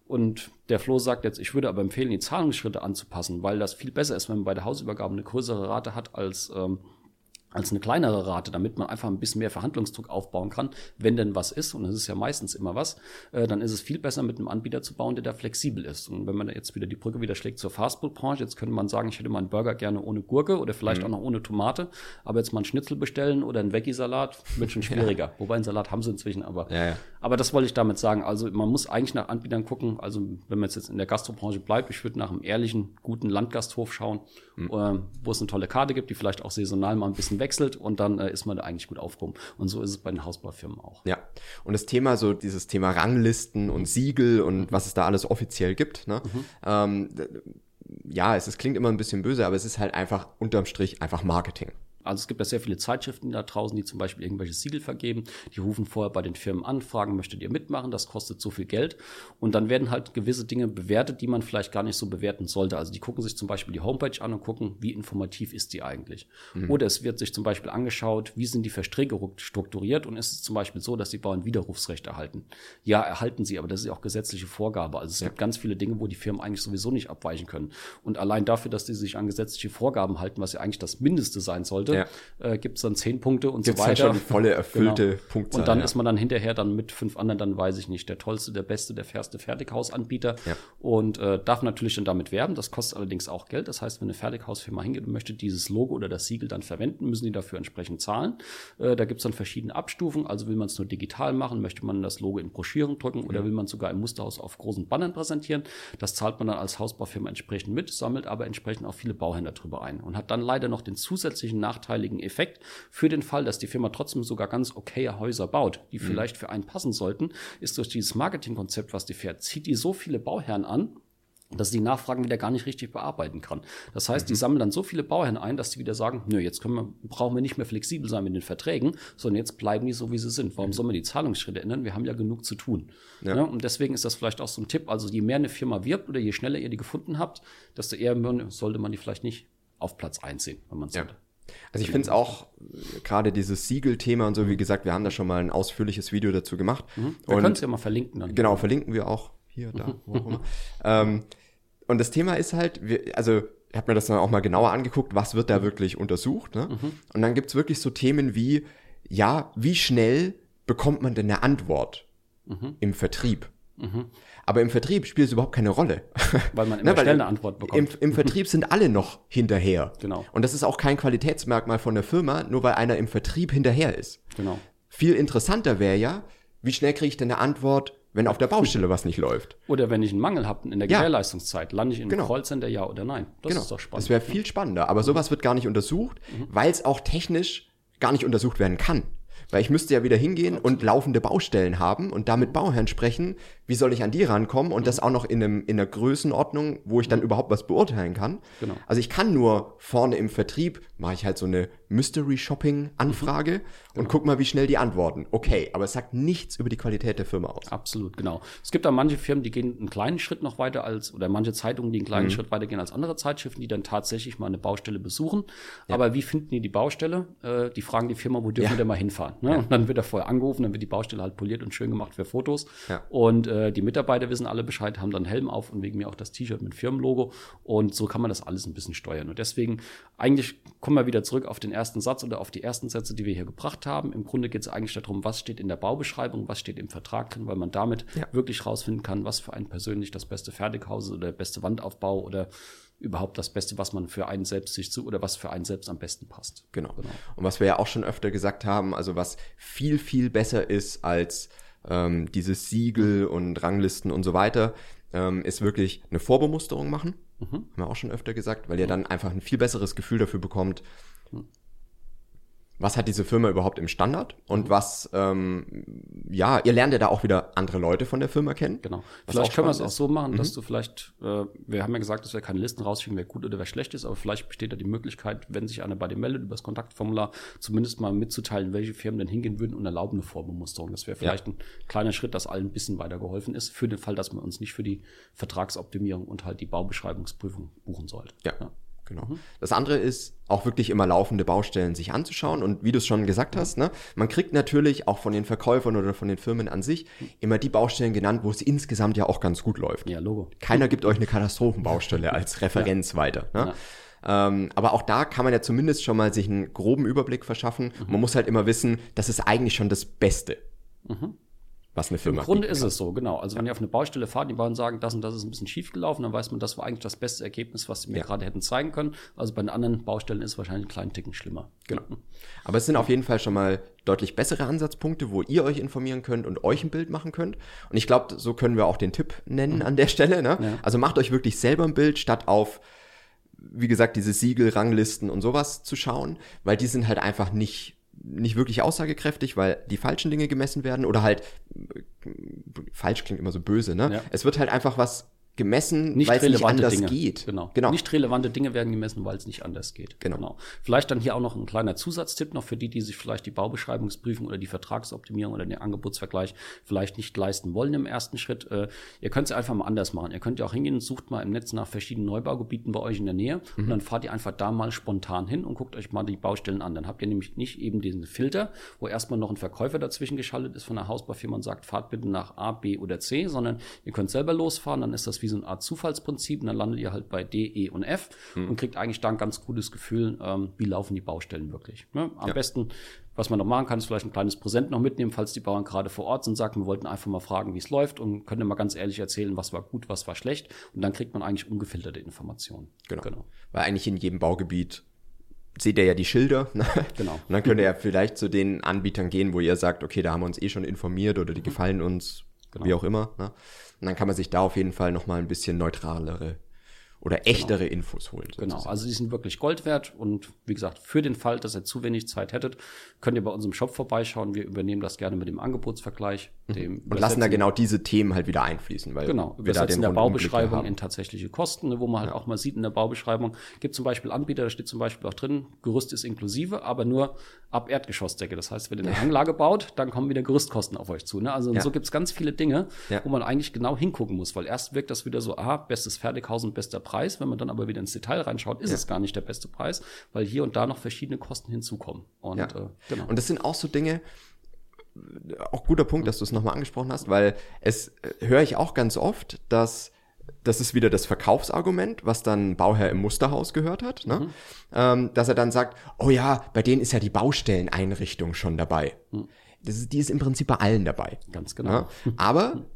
und der Flo sagt jetzt, ich würde aber empfehlen, die Zahlungsschritte anzupassen, weil das viel besser ist, wenn man bei der Hausübergabe eine größere Rate hat als ähm, als eine kleinere Rate, damit man einfach ein bisschen mehr Verhandlungsdruck aufbauen kann, wenn denn was ist, und es ist ja meistens immer was, äh, dann ist es viel besser, mit einem Anbieter zu bauen, der da flexibel ist. Und wenn man jetzt wieder die Brücke wieder schlägt zur Fastfood-Branche, jetzt könnte man sagen, ich hätte mal einen Burger gerne ohne Gurke oder vielleicht mhm. auch noch ohne Tomate, aber jetzt mal einen Schnitzel bestellen oder einen Veggie-Salat wird schon <laughs> schwieriger. Ja. Wobei einen Salat haben sie inzwischen, aber, ja, ja. Aber das wollte ich damit sagen. Also man muss eigentlich nach Anbietern gucken, also wenn man jetzt in der Gastrobranche bleibt, ich würde nach einem ehrlichen, guten Landgasthof schauen, mhm. äh, wo es eine tolle Karte gibt, die vielleicht auch saisonal mal ein bisschen wechselt und dann äh, ist man da eigentlich gut aufgehoben. Und so ist es bei den Hausbaufirmen auch. Ja. Und das Thema, so dieses Thema Ranglisten und Siegel und mhm. was es da alles offiziell gibt, ne? Mhm. Ähm, ja, es, es klingt immer ein bisschen böse, aber es ist halt einfach unterm Strich einfach Marketing. Also es gibt ja sehr viele Zeitschriften da draußen, die zum Beispiel irgendwelche Siegel vergeben. Die rufen vorher bei den Firmen an, fragen, möchtet ihr mitmachen? Das kostet so viel Geld. Und dann werden halt gewisse Dinge bewertet, die man vielleicht gar nicht so bewerten sollte. Also die gucken sich zum Beispiel die Homepage an und gucken, wie informativ ist die eigentlich. Mhm. Oder es wird sich zum Beispiel angeschaut, wie sind die Verträge strukturiert und ist es zum Beispiel so, dass die Bauern Widerrufsrecht erhalten. Ja, erhalten sie, aber das ist ja auch gesetzliche Vorgabe. Also es ja. gibt ganz viele Dinge, wo die Firmen eigentlich sowieso nicht abweichen können. Und allein dafür, dass die sich an gesetzliche Vorgaben halten, was ja eigentlich das Mindeste sein sollte, ja. äh, gibt es dann zehn Punkte und Gibt's so weiter. Halt schon volle <laughs> erfüllte genau. Punktzahl. Und dann ja. ist man dann hinterher dann mit fünf anderen, dann weiß ich nicht, der tollste, der beste, der fairste Fertighausanbieter ja. und äh, darf natürlich dann damit werben. Das kostet allerdings auch Geld. Das heißt, wenn eine Fertighausfirma hingeht und möchte dieses Logo oder das Siegel dann verwenden, müssen die dafür entsprechend zahlen. Äh, da gibt es dann verschiedene Abstufungen. Also will man es nur digital machen, möchte man das Logo in Broschüren drücken oder will man sogar im Musterhaus auf großen Bannern präsentieren. Das zahlt man dann als Hausbaufirma entsprechend mit, sammelt aber entsprechend auch viele Bauhändler drüber ein und hat dann leider noch den zusätzlichen nachteiligen Effekt für den Fall, dass die Firma trotzdem sogar ganz okaye Häuser baut, die mhm. vielleicht für einen passen sollten, ist durch dieses Marketingkonzept, was die fährt, zieht die so viele Bauherren an, dass die Nachfragen wieder gar nicht richtig bearbeiten kann. Das heißt, mhm. die sammeln dann so viele Bauherren ein, dass die wieder sagen, nö, jetzt wir, brauchen wir nicht mehr flexibel sein mit den Verträgen, sondern jetzt bleiben die so, wie sie sind. Warum mhm. sollen wir die Zahlungsschritte ändern? Wir haben ja genug zu tun. Ja. Ja, und deswegen ist das vielleicht auch so ein Tipp. Also je mehr eine Firma wirbt oder je schneller ihr die gefunden habt, desto eher sollte man die vielleicht nicht auf Platz 1 sehen, wenn man es ja. Also ich finde es auch, äh, gerade dieses Siegel-Thema und so, wie gesagt, wir haben da schon mal ein ausführliches Video dazu gemacht. Mhm. Wir können es ja mal verlinken. Dann. Genau, verlinken wir auch hier, da, wo auch immer. <laughs> ähm, und das Thema ist halt, wir, also ich habe mir das dann auch mal genauer angeguckt, was wird da wirklich untersucht. Ne? Mhm. Und dann gibt's wirklich so Themen wie, ja, wie schnell bekommt man denn eine Antwort mhm. im Vertrieb? Mhm. Aber im Vertrieb spielt es überhaupt keine Rolle. Weil man <laughs> immer ne, schnell eine Antwort bekommt. Im, Im, Vertrieb <laughs> sind alle noch hinterher. Genau. Und das ist auch kein Qualitätsmerkmal von der Firma, nur weil einer im Vertrieb hinterher ist. Genau. Viel interessanter wäre ja, wie schnell kriege ich denn eine Antwort, wenn auf der Baustelle was nicht läuft? Oder wenn ich einen Mangel habe in der ja. Gewährleistungszeit, lande ich in genau. einem Callcenter, ja oder nein? Das genau. ist doch spannend. Das wäre viel spannender. Aber sowas wird gar nicht untersucht, mhm. weil es auch technisch gar nicht untersucht werden kann. Weil ich müsste ja wieder hingehen und laufende Baustellen haben und damit Bauherren sprechen, wie soll ich an die rankommen und das auch noch in, einem, in einer Größenordnung, wo ich dann überhaupt was beurteilen kann. Genau. Also ich kann nur vorne im Vertrieb, mache ich halt so eine Mystery-Shopping-Anfrage mhm. und genau. guck mal, wie schnell die antworten. Okay, aber es sagt nichts über die Qualität der Firma aus. Absolut, genau. Es gibt da manche Firmen, die gehen einen kleinen Schritt noch weiter als, oder manche Zeitungen, die einen kleinen mhm. Schritt weiter gehen als andere Zeitschriften, die dann tatsächlich mal eine Baustelle besuchen. Ja. Aber wie finden die die Baustelle? Äh, die fragen die Firma, wo dürfen ja. wir denn mal hinfahren? Ne? Ja. Und dann wird er vorher angerufen, dann wird die Baustelle halt poliert und schön gemacht für Fotos. Ja. Und äh, die Mitarbeiter wissen alle Bescheid, haben dann Helm auf und wegen mir auch das T-Shirt mit Firmenlogo. Und so kann man das alles ein bisschen steuern. Und deswegen, eigentlich kommen wir wieder zurück auf den ersten Satz oder auf die ersten Sätze, die wir hier gebracht haben. Im Grunde geht es eigentlich darum, was steht in der Baubeschreibung, was steht im Vertrag drin, weil man damit ja. wirklich rausfinden kann, was für einen persönlich das beste Fertighaus oder der beste Wandaufbau oder überhaupt das Beste, was man für einen selbst sich zu oder was für einen selbst am besten passt. Genau. genau. Und was wir ja auch schon öfter gesagt haben, also was viel, viel besser ist als ähm, dieses Siegel und Ranglisten und so weiter, ähm, ist wirklich eine Vorbemusterung machen. Mhm. Haben wir auch schon öfter gesagt, weil ihr dann einfach ein viel besseres Gefühl dafür bekommt, mhm was hat diese Firma überhaupt im Standard und mhm. was, ähm, ja, ihr lernt ja da auch wieder andere Leute von der Firma kennen. Genau. Vielleicht können wir es auch so machen, mhm. dass du vielleicht, äh, wir haben ja gesagt, dass wir keine Listen rausschicken, wer gut oder wer schlecht ist, aber vielleicht besteht da die Möglichkeit, wenn sich einer bei dir meldet, über das Kontaktformular zumindest mal mitzuteilen, welche Firmen denn hingehen würden und erlauben eine Vorbemusterung. Das wäre vielleicht ja. ein kleiner Schritt, dass allen ein bisschen weitergeholfen ist, für den Fall, dass man uns nicht für die Vertragsoptimierung und halt die Baubeschreibungsprüfung buchen sollte. ja. ja. Genau. Mhm. Das andere ist auch wirklich immer laufende Baustellen sich anzuschauen. Und wie du es schon gesagt mhm. hast, ne, man kriegt natürlich auch von den Verkäufern oder von den Firmen an sich immer die Baustellen genannt, wo es insgesamt ja auch ganz gut läuft. Ja, Logo. Keiner gibt euch eine Katastrophenbaustelle als <laughs> Referenz ja. weiter. Ne? Ja. Ähm, aber auch da kann man ja zumindest schon mal sich einen groben Überblick verschaffen. Mhm. Man muss halt immer wissen, das ist eigentlich schon das Beste. Mhm was eine Firma Im Grunde ist es so, genau. Also wenn ihr auf eine Baustelle fahrt, die Bauern sagen, das und das ist ein bisschen schief gelaufen, dann weiß man, das war eigentlich das beste Ergebnis, was sie mir ja. gerade hätten zeigen können. Also bei den anderen Baustellen ist es wahrscheinlich einen kleinen Ticken schlimmer. Genau. Aber es sind auf jeden Fall schon mal deutlich bessere Ansatzpunkte, wo ihr euch informieren könnt und euch ein Bild machen könnt. Und ich glaube, so können wir auch den Tipp nennen mhm. an der Stelle. Ne? Ja. Also macht euch wirklich selber ein Bild, statt auf wie gesagt, diese Siegel, Ranglisten und sowas zu schauen, weil die sind halt einfach nicht nicht wirklich aussagekräftig, weil die falschen Dinge gemessen werden oder halt falsch klingt immer so böse, ne? Ja. Es wird halt einfach was gemessen, weil es nicht anders Dinge. geht. Genau. genau. Nicht relevante Dinge werden gemessen, weil es nicht anders geht. Genau. genau. Vielleicht dann hier auch noch ein kleiner Zusatztipp noch für die, die sich vielleicht die Baubeschreibungsprüfung oder die Vertragsoptimierung oder den Angebotsvergleich vielleicht nicht leisten wollen im ersten Schritt. Äh, ihr könnt es einfach mal anders machen. Ihr könnt ja auch hingehen und sucht mal im Netz nach verschiedenen Neubaugebieten bei euch in der Nähe mhm. und dann fahrt ihr einfach da mal spontan hin und guckt euch mal die Baustellen an. Dann habt ihr nämlich nicht eben diesen Filter, wo erstmal noch ein Verkäufer dazwischen geschaltet ist von der Hausbaufirma und sagt, fahrt bitte nach A, B oder C, sondern ihr könnt selber losfahren, dann ist das wie so eine Art Zufallsprinzip und dann landet ihr halt bei D, E und F hm. und kriegt eigentlich da ein ganz gutes Gefühl, ähm, wie laufen die Baustellen wirklich. Ne? Am ja. besten, was man noch machen kann, ist vielleicht ein kleines Präsent noch mitnehmen, falls die Bauern gerade vor Ort sind, sagen, wir wollten einfach mal fragen, wie es läuft und können mal ganz ehrlich erzählen, was war gut, was war schlecht und dann kriegt man eigentlich ungefilterte Informationen. Genau. genau. Weil eigentlich in jedem Baugebiet seht ihr ja die Schilder. Ne? Genau. Und dann könnt ihr ja vielleicht zu den Anbietern gehen, wo ihr sagt, okay, da haben wir uns eh schon informiert oder die mhm. gefallen uns, genau. wie auch immer. Ne? Und dann kann man sich da auf jeden Fall nochmal ein bisschen neutralere oder genau. echtere genau. Infos holen. Sozusagen. Genau, also die sind wirklich Gold wert und wie gesagt, für den Fall, dass ihr zu wenig Zeit hättet, könnt ihr bei unserem Shop vorbeischauen. Wir übernehmen das gerne mit dem Angebotsvergleich. Mhm. Dem und lassen da genau diese Themen halt wieder einfließen. Weil genau, wir da den der Baubeschreibung in tatsächliche Kosten, ne, wo man halt ja. auch mal sieht in der Baubeschreibung, gibt zum Beispiel Anbieter, da steht zum Beispiel auch drin, Gerüst ist inklusive, aber nur ab Erdgeschossdecke. Das heißt, wenn ihr eine Anlage baut, dann kommen wieder Gerüstkosten auf euch zu. Ne? Also ja. so gibt's ganz viele Dinge, wo man eigentlich genau hingucken muss, weil erst wirkt das wieder so, ah, bestes Fertighaus und bester Preis Preis. Wenn man dann aber wieder ins Detail reinschaut, ist Ja. es gar nicht der beste Preis, weil hier und da noch verschiedene Kosten hinzukommen. Und Ja. äh, genau. Und das sind auch so Dinge, auch guter Punkt, dass du es nochmal angesprochen hast, weil es äh, höre ich auch ganz oft, dass das ist wieder das Verkaufsargument, was dann Bauherr im Musterhaus gehört hat, ne? ähm, dass er dann sagt, oh ja, bei denen ist ja die Baustelleneinrichtung schon dabei. Das ist, die ist im Prinzip bei allen dabei. Ganz genau. Ja? Aber <laughs>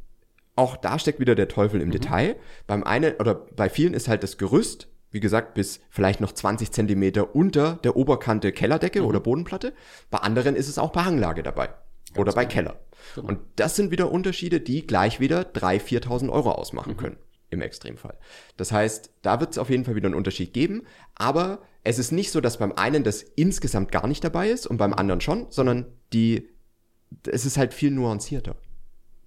auch da steckt wieder der Teufel im Detail. Beim einen oder bei vielen ist halt das Gerüst, wie gesagt, bis vielleicht noch 20 Zentimeter unter der Oberkante Kellerdecke oder Bodenplatte. Bei anderen ist es auch bei Hanglage dabei. oder bei Keller. Und das sind wieder Unterschiede, die gleich wieder 3.000, 4.000 Euro ausmachen können. Im Extremfall. Das heißt, da wird es auf jeden Fall wieder einen Unterschied geben. Aber es ist nicht so, dass beim einen das insgesamt gar nicht dabei ist und beim anderen schon, sondern die, es ist halt viel nuancierter.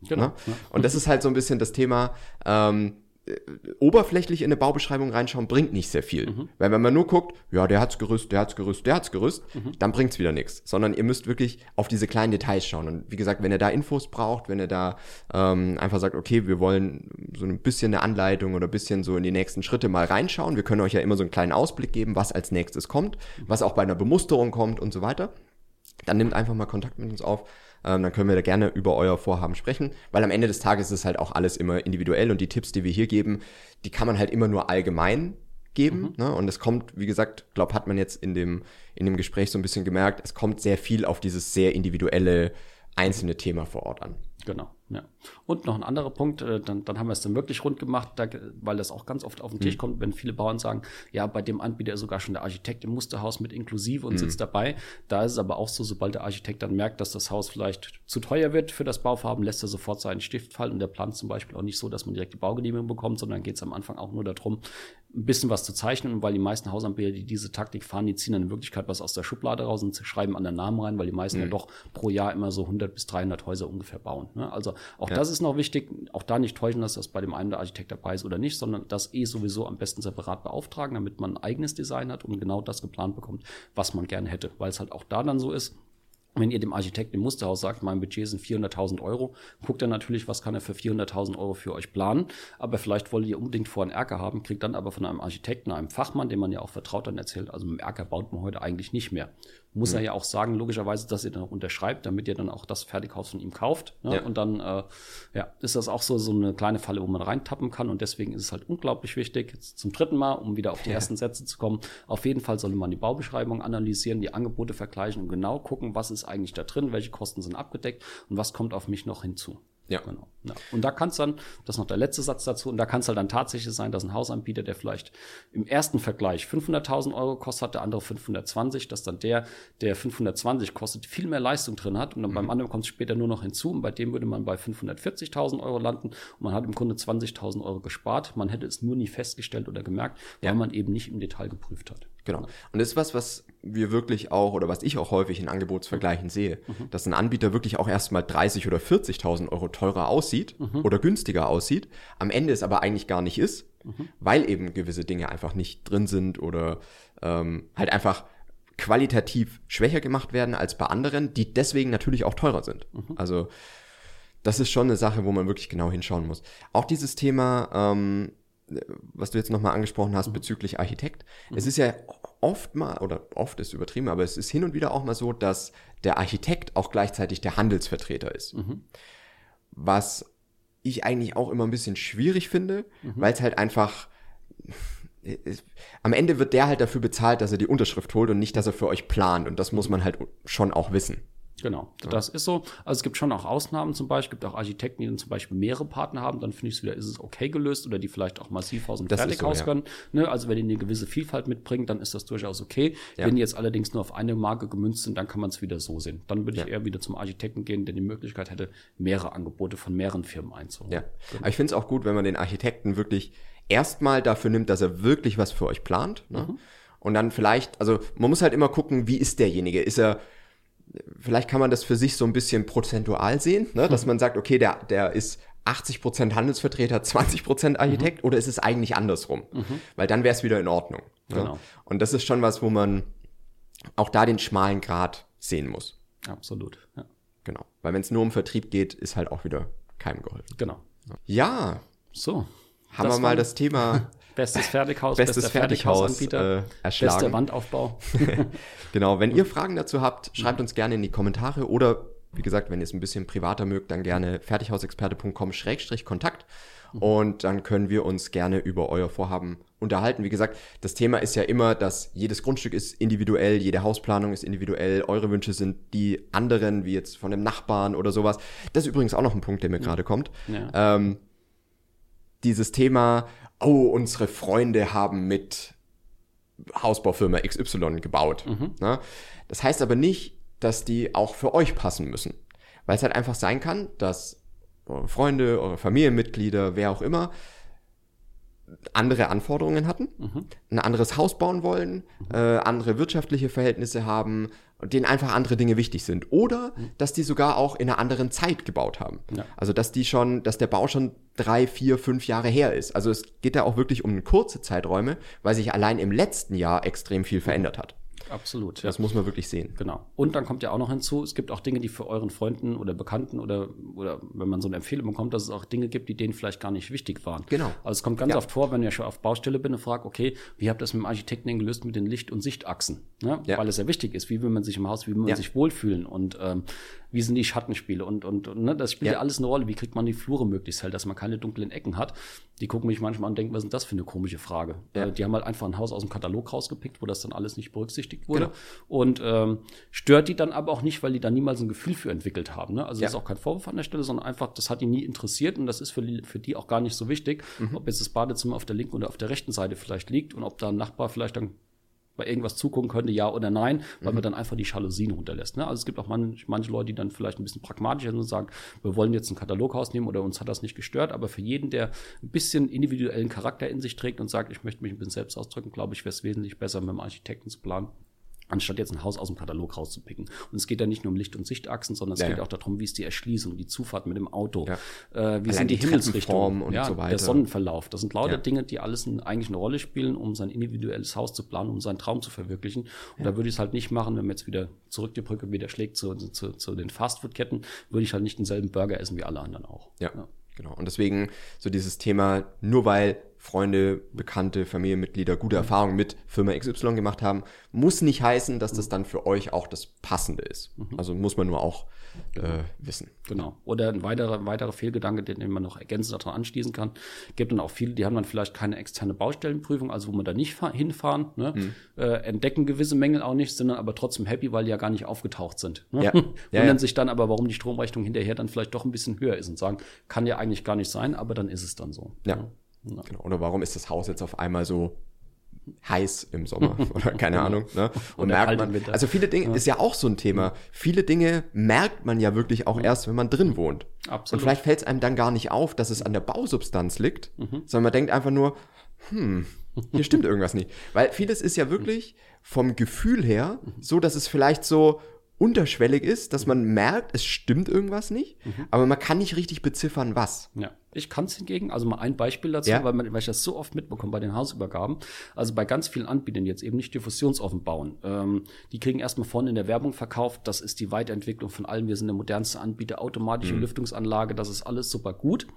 Genau. Ne? Und das ist halt so ein bisschen das Thema, ähm, äh, oberflächlich in eine Baubeschreibung reinschauen bringt nicht sehr viel. Mhm. Weil wenn man nur guckt, ja, der hat's gerüst, der hat's gerüst, der hat's gerüst, Mhm. dann bringt's wieder nichts. Sondern ihr müsst wirklich auf diese kleinen Details schauen. Und wie gesagt, wenn ihr da Infos braucht, wenn ihr da ähm, einfach sagt, okay, wir wollen so ein bisschen eine Anleitung oder ein bisschen so in die nächsten Schritte mal reinschauen. Wir können euch ja immer so einen kleinen Ausblick geben, was als nächstes kommt, was auch bei einer Bemusterung kommt und so weiter dann nehmt einfach mal Kontakt mit uns auf. Ähm, dann können wir da gerne über euer Vorhaben sprechen, weil am Ende des Tages ist halt auch alles immer individuell und die Tipps, die wir hier geben, die kann man halt immer nur allgemein geben. Ne? Und es kommt, wie gesagt, glaube hat man jetzt in dem, in dem Gespräch so ein bisschen gemerkt, es kommt sehr viel auf dieses sehr individuelle einzelne Thema vor Ort an. Genau, ja. Und noch ein anderer Punkt, äh, dann, dann haben wir es dann wirklich rund gemacht, da, weil das auch ganz oft auf den Tisch kommt, wenn viele Bauern sagen, ja, bei dem Anbieter ist sogar schon der Architekt im Musterhaus mit inklusive und sitzt dabei. Da ist es aber auch so, sobald der Architekt dann merkt, dass das Haus vielleicht zu teuer wird für das Bauvorhaben, lässt er sofort seinen Stift fallen und der plant zum Beispiel auch nicht so, dass man direkt die Baugenehmigung bekommt, sondern geht es am Anfang auch nur darum, ein bisschen was zu zeichnen und weil die meisten Hausanbieter, die diese Taktik fahren, die ziehen dann in Wirklichkeit was aus der Schublade raus und schreiben an den Namen rein, weil die meisten ja doch pro Jahr immer so 100 bis 300 Häuser ungefähr bauen. Ne? Also auch das ist noch wichtig, auch da nicht täuschen, dass das bei dem einen der Architekt dabei ist oder nicht, sondern das eh sowieso am besten separat beauftragen, damit man ein eigenes Design hat und genau das geplant bekommt, was man gerne hätte, weil es halt auch da dann so ist, wenn ihr dem Architekten im Musterhaus sagt, mein Budget sind 400.000 Euro, guckt er natürlich, was kann er für 400.000 Euro für euch planen. Aber vielleicht wollt ihr unbedingt vor einen Erker haben, kriegt dann aber von einem Architekten, einem Fachmann, dem man ja auch vertraut, dann erzählt, also mit dem Erker baut man heute eigentlich nicht mehr. Muss er ja auch sagen, logischerweise, dass ihr dann auch unterschreibt, damit ihr dann auch das Fertighaus von ihm kauft. Ne? Ja. Und dann äh, ja, ist das auch so, so eine kleine Falle, wo man reintappen kann. Und deswegen ist es halt unglaublich wichtig, jetzt zum dritten Mal, um wieder auf die ersten Sätze zu kommen. Auf jeden Fall sollte man die Baubeschreibung analysieren, die Angebote vergleichen und genau gucken, was ist eigentlich da drin, welche Kosten sind abgedeckt und was kommt auf mich noch hinzu. Ja. Genau. Ja. Und da kann es dann, das ist noch der letzte Satz dazu, und da kann es halt dann tatsächlich sein, dass ein Hausanbieter, der vielleicht im ersten Vergleich 500.000 Euro kostet, hat der andere 520, dass dann der, der 520 kostet, viel mehr Leistung drin hat und dann beim anderen kommt es später nur noch hinzu und bei dem würde man bei 540.000 Euro landen und man hat im Grunde 20.000 Euro gespart. Man hätte es nur nie festgestellt oder gemerkt, weil Ja. man eben nicht im Detail geprüft hat. Genau. Und das ist was, was wir wirklich auch oder was ich auch häufig in Angebotsvergleichen sehe, dass ein Anbieter wirklich auch erstmal 30 oder 40.000 Euro teurer aussieht oder günstiger aussieht, am Ende es aber eigentlich gar nicht ist, weil eben gewisse Dinge einfach nicht drin sind oder ähm, halt einfach qualitativ schwächer gemacht werden als bei anderen, die deswegen natürlich auch teurer sind. Also das ist schon eine Sache, wo man wirklich genau hinschauen muss. Auch dieses Thema, ähm, was du jetzt nochmal angesprochen hast bezüglich Architekt. Es ist ja oft mal, oder oft ist übertrieben, aber es ist hin und wieder auch mal so, dass der Architekt auch gleichzeitig der Handelsvertreter ist. Was ich eigentlich auch immer ein bisschen schwierig finde, weil es halt einfach am Ende wird der halt dafür bezahlt, dass er die Unterschrift holt und nicht, dass er für euch plant. Und das muss man halt schon auch wissen. Genau, das ist so. Also es gibt schon auch Ausnahmen zum Beispiel, gibt auch Architekten, die dann zum Beispiel mehrere Partner haben, dann finde ich es wieder, ist es okay gelöst oder die vielleicht auch massiv aus dem Das Fertighaus so, ja. können. Ne? Also wenn die eine gewisse Vielfalt mitbringen, dann ist das durchaus okay. Ja. Wenn die jetzt allerdings nur auf eine Marke gemünzt sind, dann kann man es wieder so sehen. Dann würde ich Ja. eher wieder zum Architekten gehen, der die Möglichkeit hätte, mehrere Angebote von mehreren Firmen einzuholen. Ja. Aber ich finde es auch gut, wenn man den Architekten wirklich erstmal dafür nimmt, dass er wirklich was für euch plant. Ne? Und dann vielleicht, also man muss halt immer gucken, wie ist derjenige? Ist er, vielleicht kann man das für sich so ein bisschen prozentual sehen, ne? dass man sagt, okay, der, der ist 80% Handelsvertreter, 20% Architekt oder ist es eigentlich andersrum? Weil dann wäre es wieder in Ordnung. Ne? Genau. Und das ist schon was, wo man auch da den schmalen Grad sehen muss. Absolut. Ja. Genau. Weil wenn es nur um Vertrieb geht, ist halt auch wieder keinem geholfen. Genau. Ja, So. haben wir mal das Thema <laughs> Bestes Fertighaus, Bestes bester Fertighaus, Fertighausanbieter, äh, erschlagen. bester Wandaufbau. <laughs> Genau, wenn ihr <laughs> Fragen dazu habt, schreibt uns gerne in die Kommentare oder wie gesagt, wenn ihr es ein bisschen privater mögt, dann gerne fertighausexperte.com-kontakt und dann können wir uns gerne über euer Vorhaben unterhalten. Wie gesagt, das Thema ist ja immer, dass jedes Grundstück ist individuell, jede Hausplanung ist individuell, eure Wünsche sind die anderen, wie jetzt von dem Nachbarn oder sowas. Das ist übrigens auch noch ein Punkt, der mir gerade kommt. Ja. Ähm, dieses Thema, oh, unsere Freunde haben mit Hausbaufirma XY gebaut. Ne? Das heißt aber nicht, dass die auch für euch passen müssen. Weil es halt einfach sein kann, dass eure Freunde, eure Familienmitglieder, wer auch immer, andere Anforderungen hatten, ein anderes Haus bauen wollen, äh, andere wirtschaftliche Verhältnisse haben und denen einfach andere Dinge wichtig sind. Oder dass die sogar auch in einer anderen Zeit gebaut haben. Ja. Also dass die schon, dass der Bau schon drei, vier, fünf Jahre her ist. Also es geht da auch wirklich um kurze Zeiträume, weil sich allein im letzten Jahr extrem viel verändert hat. Absolut. Ja. Das muss man wirklich sehen. Genau. Und dann kommt ja auch noch hinzu, es gibt auch Dinge, die für euren Freunden oder Bekannten oder, oder wenn man so eine Empfehlung bekommt, dass es auch Dinge gibt, die denen vielleicht gar nicht wichtig waren. Genau. Also es kommt ganz Ja. oft vor, wenn ich schon auf Baustelle bin und frage, okay, wie habt ihr das mit dem Architekten denn gelöst mit den Licht- und Sichtachsen? Ne? Ja. Weil es ja wichtig ist, wie will man sich im Haus, wie will man Ja. sich wohlfühlen und ähm, wie sind die Schattenspiele und, und, und ne? das spielt ja. Ja. alles eine Rolle. Wie kriegt man die Flure möglichst hell, dass man keine dunklen Ecken hat? Die gucken mich manchmal an und denken, was ist denn das für eine komische Frage? Ja. Äh, die haben halt einfach ein Haus aus dem Katalog rausgepickt, wo das dann alles nicht berücksichtigt wurde. Genau. Und ähm, stört die dann aber auch nicht, weil die da niemals ein Gefühl für entwickelt haben. Ne? Also Ja. das ist auch kein Vorwurf an der Stelle, sondern einfach, das hat die nie interessiert und das ist für die, für die auch gar nicht so wichtig, Mhm. ob jetzt das Badezimmer auf der linken oder auf der rechten Seite vielleicht liegt und ob da ein Nachbar vielleicht dann bei irgendwas zugucken könnte, ja oder nein, weil Mhm. man dann einfach die Jalousien runterlässt. Ne? Also es gibt auch manch, manche Leute, die dann vielleicht ein bisschen pragmatischer sind und sagen, wir wollen jetzt ein Kataloghaus nehmen oder uns hat das nicht gestört, aber für jeden, der ein bisschen individuellen Charakter in sich trägt und sagt, ich möchte mich ein bisschen selbst ausdrücken, glaube ich, wäre es wesentlich besser, mit dem Architekten zu planen anstatt jetzt ein Haus aus dem Katalog rauszupicken. Und es geht ja nicht nur um Licht- und Sichtachsen, sondern es Ja, geht ja. auch darum, wie ist die Erschließung, die Zufahrt mit dem Auto, Ja. äh, wie Allein sind die, die Himmelsrichtungen und so weiter. der Sonnenverlauf. Das sind lauter. Dinge, die alles ein, eigentlich eine Rolle spielen, um sein individuelles Haus zu planen, um seinen Traum zu verwirklichen. Und da würde ich es halt nicht machen, wenn man jetzt wieder zurück die Brücke wieder schlägt zu, zu, zu den Fastfood-Ketten, würde ich halt nicht denselben Burger essen wie alle anderen auch. Ja, genau. Und deswegen so dieses Thema, nur weil Freunde, Bekannte, Familienmitglieder gute Erfahrungen mit Firma XY gemacht haben, muss nicht heißen, dass das dann für euch auch das Passende ist. Also muss man nur auch äh, wissen. Genau. Oder ein weiterer, weiterer Fehlgedanke, den man noch ergänzend daran anschließen kann. Gibt dann auch viele, die haben dann vielleicht keine externe Baustellenprüfung, also wo man da nicht fa- hinfahren, ne? Mhm. äh, entdecken gewisse Mängel auch nicht, sind dann aber trotzdem happy, weil die ja gar nicht aufgetaucht sind. Ne? Ja. <laughs> Wundern Ja, ja. sich dann aber, warum die Stromrechnung hinterher dann vielleicht doch ein bisschen höher ist und sagen, kann ja eigentlich gar nicht sein, aber dann ist es dann so. Ja. Genau. Oder warum ist das Haus jetzt auf einmal so heiß im Sommer <laughs> oder keine Ahnung. Ne? Und Oder merkt man, also viele Dinge ist ja auch so ein Thema. Viele Dinge merkt man ja wirklich auch erst, wenn man drin wohnt. Absolut. Und vielleicht fällt es einem dann gar nicht auf, dass es an der Bausubstanz liegt, sondern man denkt einfach nur, hm, hier stimmt irgendwas nicht. Weil vieles ist ja wirklich <laughs> vom Gefühl her so, dass es vielleicht so unterschwellig ist, dass man merkt, es stimmt irgendwas nicht, aber man kann nicht richtig beziffern, was. Ja, ich kann es hingegen, also mal ein Beispiel dazu, Ja. weil, man, weil ich das so oft mitbekomme bei den Hausübergaben. Also bei ganz vielen Anbietern jetzt eben nicht diffusionsoffen bauen. Ähm, die kriegen erstmal vorne in der Werbung verkauft, das ist die Weiterentwicklung von allem, wir sind der modernste Anbieter, automatische Lüftungsanlage, das ist alles super gut.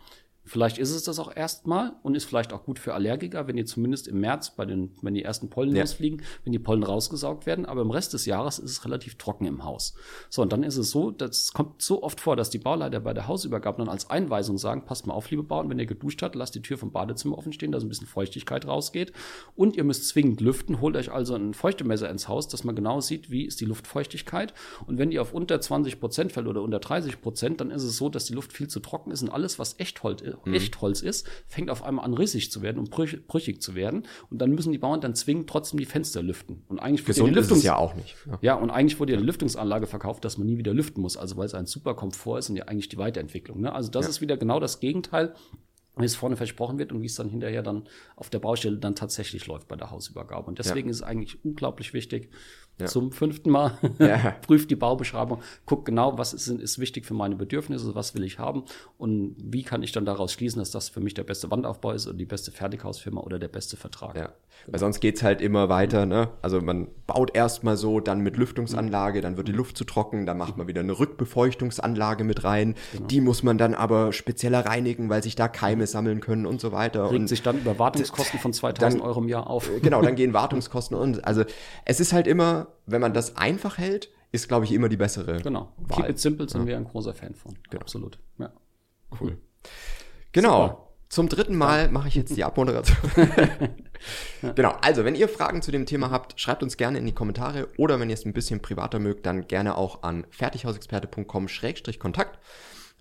Vielleicht ist es das auch erstmal und ist vielleicht auch gut für Allergiker, wenn die zumindest im März bei den, wenn die ersten Pollen Ja. losfliegen, wenn die Pollen rausgesaugt werden, aber im Rest des Jahres ist es relativ trocken im Haus. So, und dann ist es so, das kommt so oft vor, dass die Bauleiter bei der Hausübergabe dann als Einweisung sagen, passt mal auf, liebe Bauern, wenn ihr geduscht habt, lasst die Tür vom Badezimmer offen stehen, dass ein bisschen Feuchtigkeit rausgeht. Und ihr müsst zwingend lüften, holt euch also ein Feuchtemesser ins Haus, dass man genau sieht, wie ist die Luftfeuchtigkeit. Und wenn die auf unter 20 Prozent fällt oder unter 30 Prozent, dann ist es so, dass die Luft viel zu trocken ist und alles, was Echtholz, Echtholz ist, fängt auf einmal an rissig zu werden und brüch, brüchig zu werden. Und dann müssen die Bauern dann zwingend trotzdem die Fenster lüften. Und eigentlich wird ja die Gesund ist es Lüftungs- ja auch nicht. Ja. ja, und eigentlich wurde ja eine Lüftungsanlage verkauft, dass man nie wieder lüften muss, also weil es ein super Komfort ist und ja eigentlich die Weiterentwicklung. Ne? Also das ist wieder genau das Gegenteil, wie es vorne versprochen wird und wie es dann hinterher dann auf der Baustelle dann tatsächlich läuft bei der Hausübergabe. Und deswegen ist es eigentlich unglaublich wichtig, zum fünften Mal Ja. <laughs> prüft die Baubeschreibung, guckt genau, was ist, ist wichtig für meine Bedürfnisse, was will ich haben und wie kann ich dann daraus schließen, dass das für mich der beste Wandaufbau ist oder die beste Fertighausfirma oder der beste Vertrag. Ja. Weil sonst geht's halt immer weiter, ne? Also man baut erstmal so, dann mit Lüftungsanlage, dann wird die Luft zu trocken, dann macht man wieder eine Rückbefeuchtungsanlage mit rein. Die muss man dann aber spezieller reinigen, weil sich da Keime sammeln können und so weiter. Regt und sich dann über Wartungskosten von 2000 dann- Euro im Jahr auf. genau, dann gehen Wartungskosten und also es ist halt immer, wenn man das einfach hält, ist glaube ich immer die bessere. Genau. Wahl. Keep it simple sind wir ein großer Fan von. Absolut. Ja. Cool. Genau. Super. Zum dritten Mal mache ich jetzt die Abmoderation. <laughs> <laughs> Genau. Also, wenn ihr Fragen zu dem Thema habt, schreibt uns gerne in die Kommentare oder wenn ihr es ein bisschen privater mögt, dann gerne auch an fertighausexperte.com-kontakt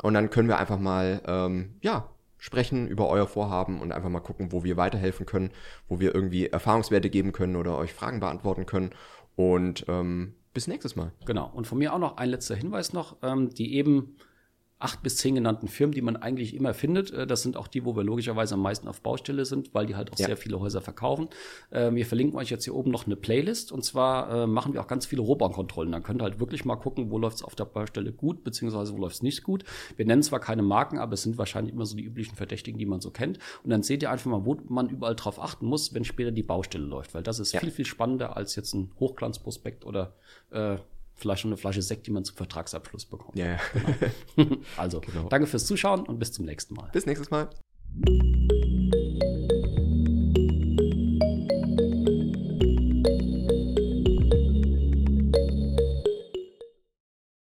und dann können wir einfach mal, ähm, ja, sprechen über euer Vorhaben und einfach mal gucken, wo wir weiterhelfen können, wo wir irgendwie Erfahrungswerte geben können oder euch Fragen beantworten können und ähm, bis nächstes Mal. Genau. Und von mir auch noch ein letzter Hinweis noch. Ähm, die eben acht bis zehn genannten Firmen, die man eigentlich immer findet, äh, das sind auch die, wo wir logischerweise am meisten auf Baustelle sind, weil die halt auch Ja. sehr viele Häuser verkaufen. Äh, wir verlinken euch jetzt hier oben noch eine Playlist. Und zwar äh, machen wir auch ganz viele Rohbaukontrollen. Dann könnt ihr halt wirklich mal gucken, wo läuft es auf der Baustelle gut, beziehungsweise wo läuft es nicht gut. Wir nennen zwar keine Marken, aber es sind wahrscheinlich immer so die üblichen Verdächtigen, die man so kennt. Und dann seht ihr einfach mal, wo man überall drauf achten muss, wenn später die Baustelle läuft. Weil das ist Ja. viel, viel spannender als jetzt ein Hochglanzprospekt oder äh, vielleicht schon eine Flasche Sekt, die man zum Vertragsabschluss bekommt. Ja, ja. <laughs> Also, danke fürs Zuschauen und bis zum nächsten Mal. bis nächstes Mal.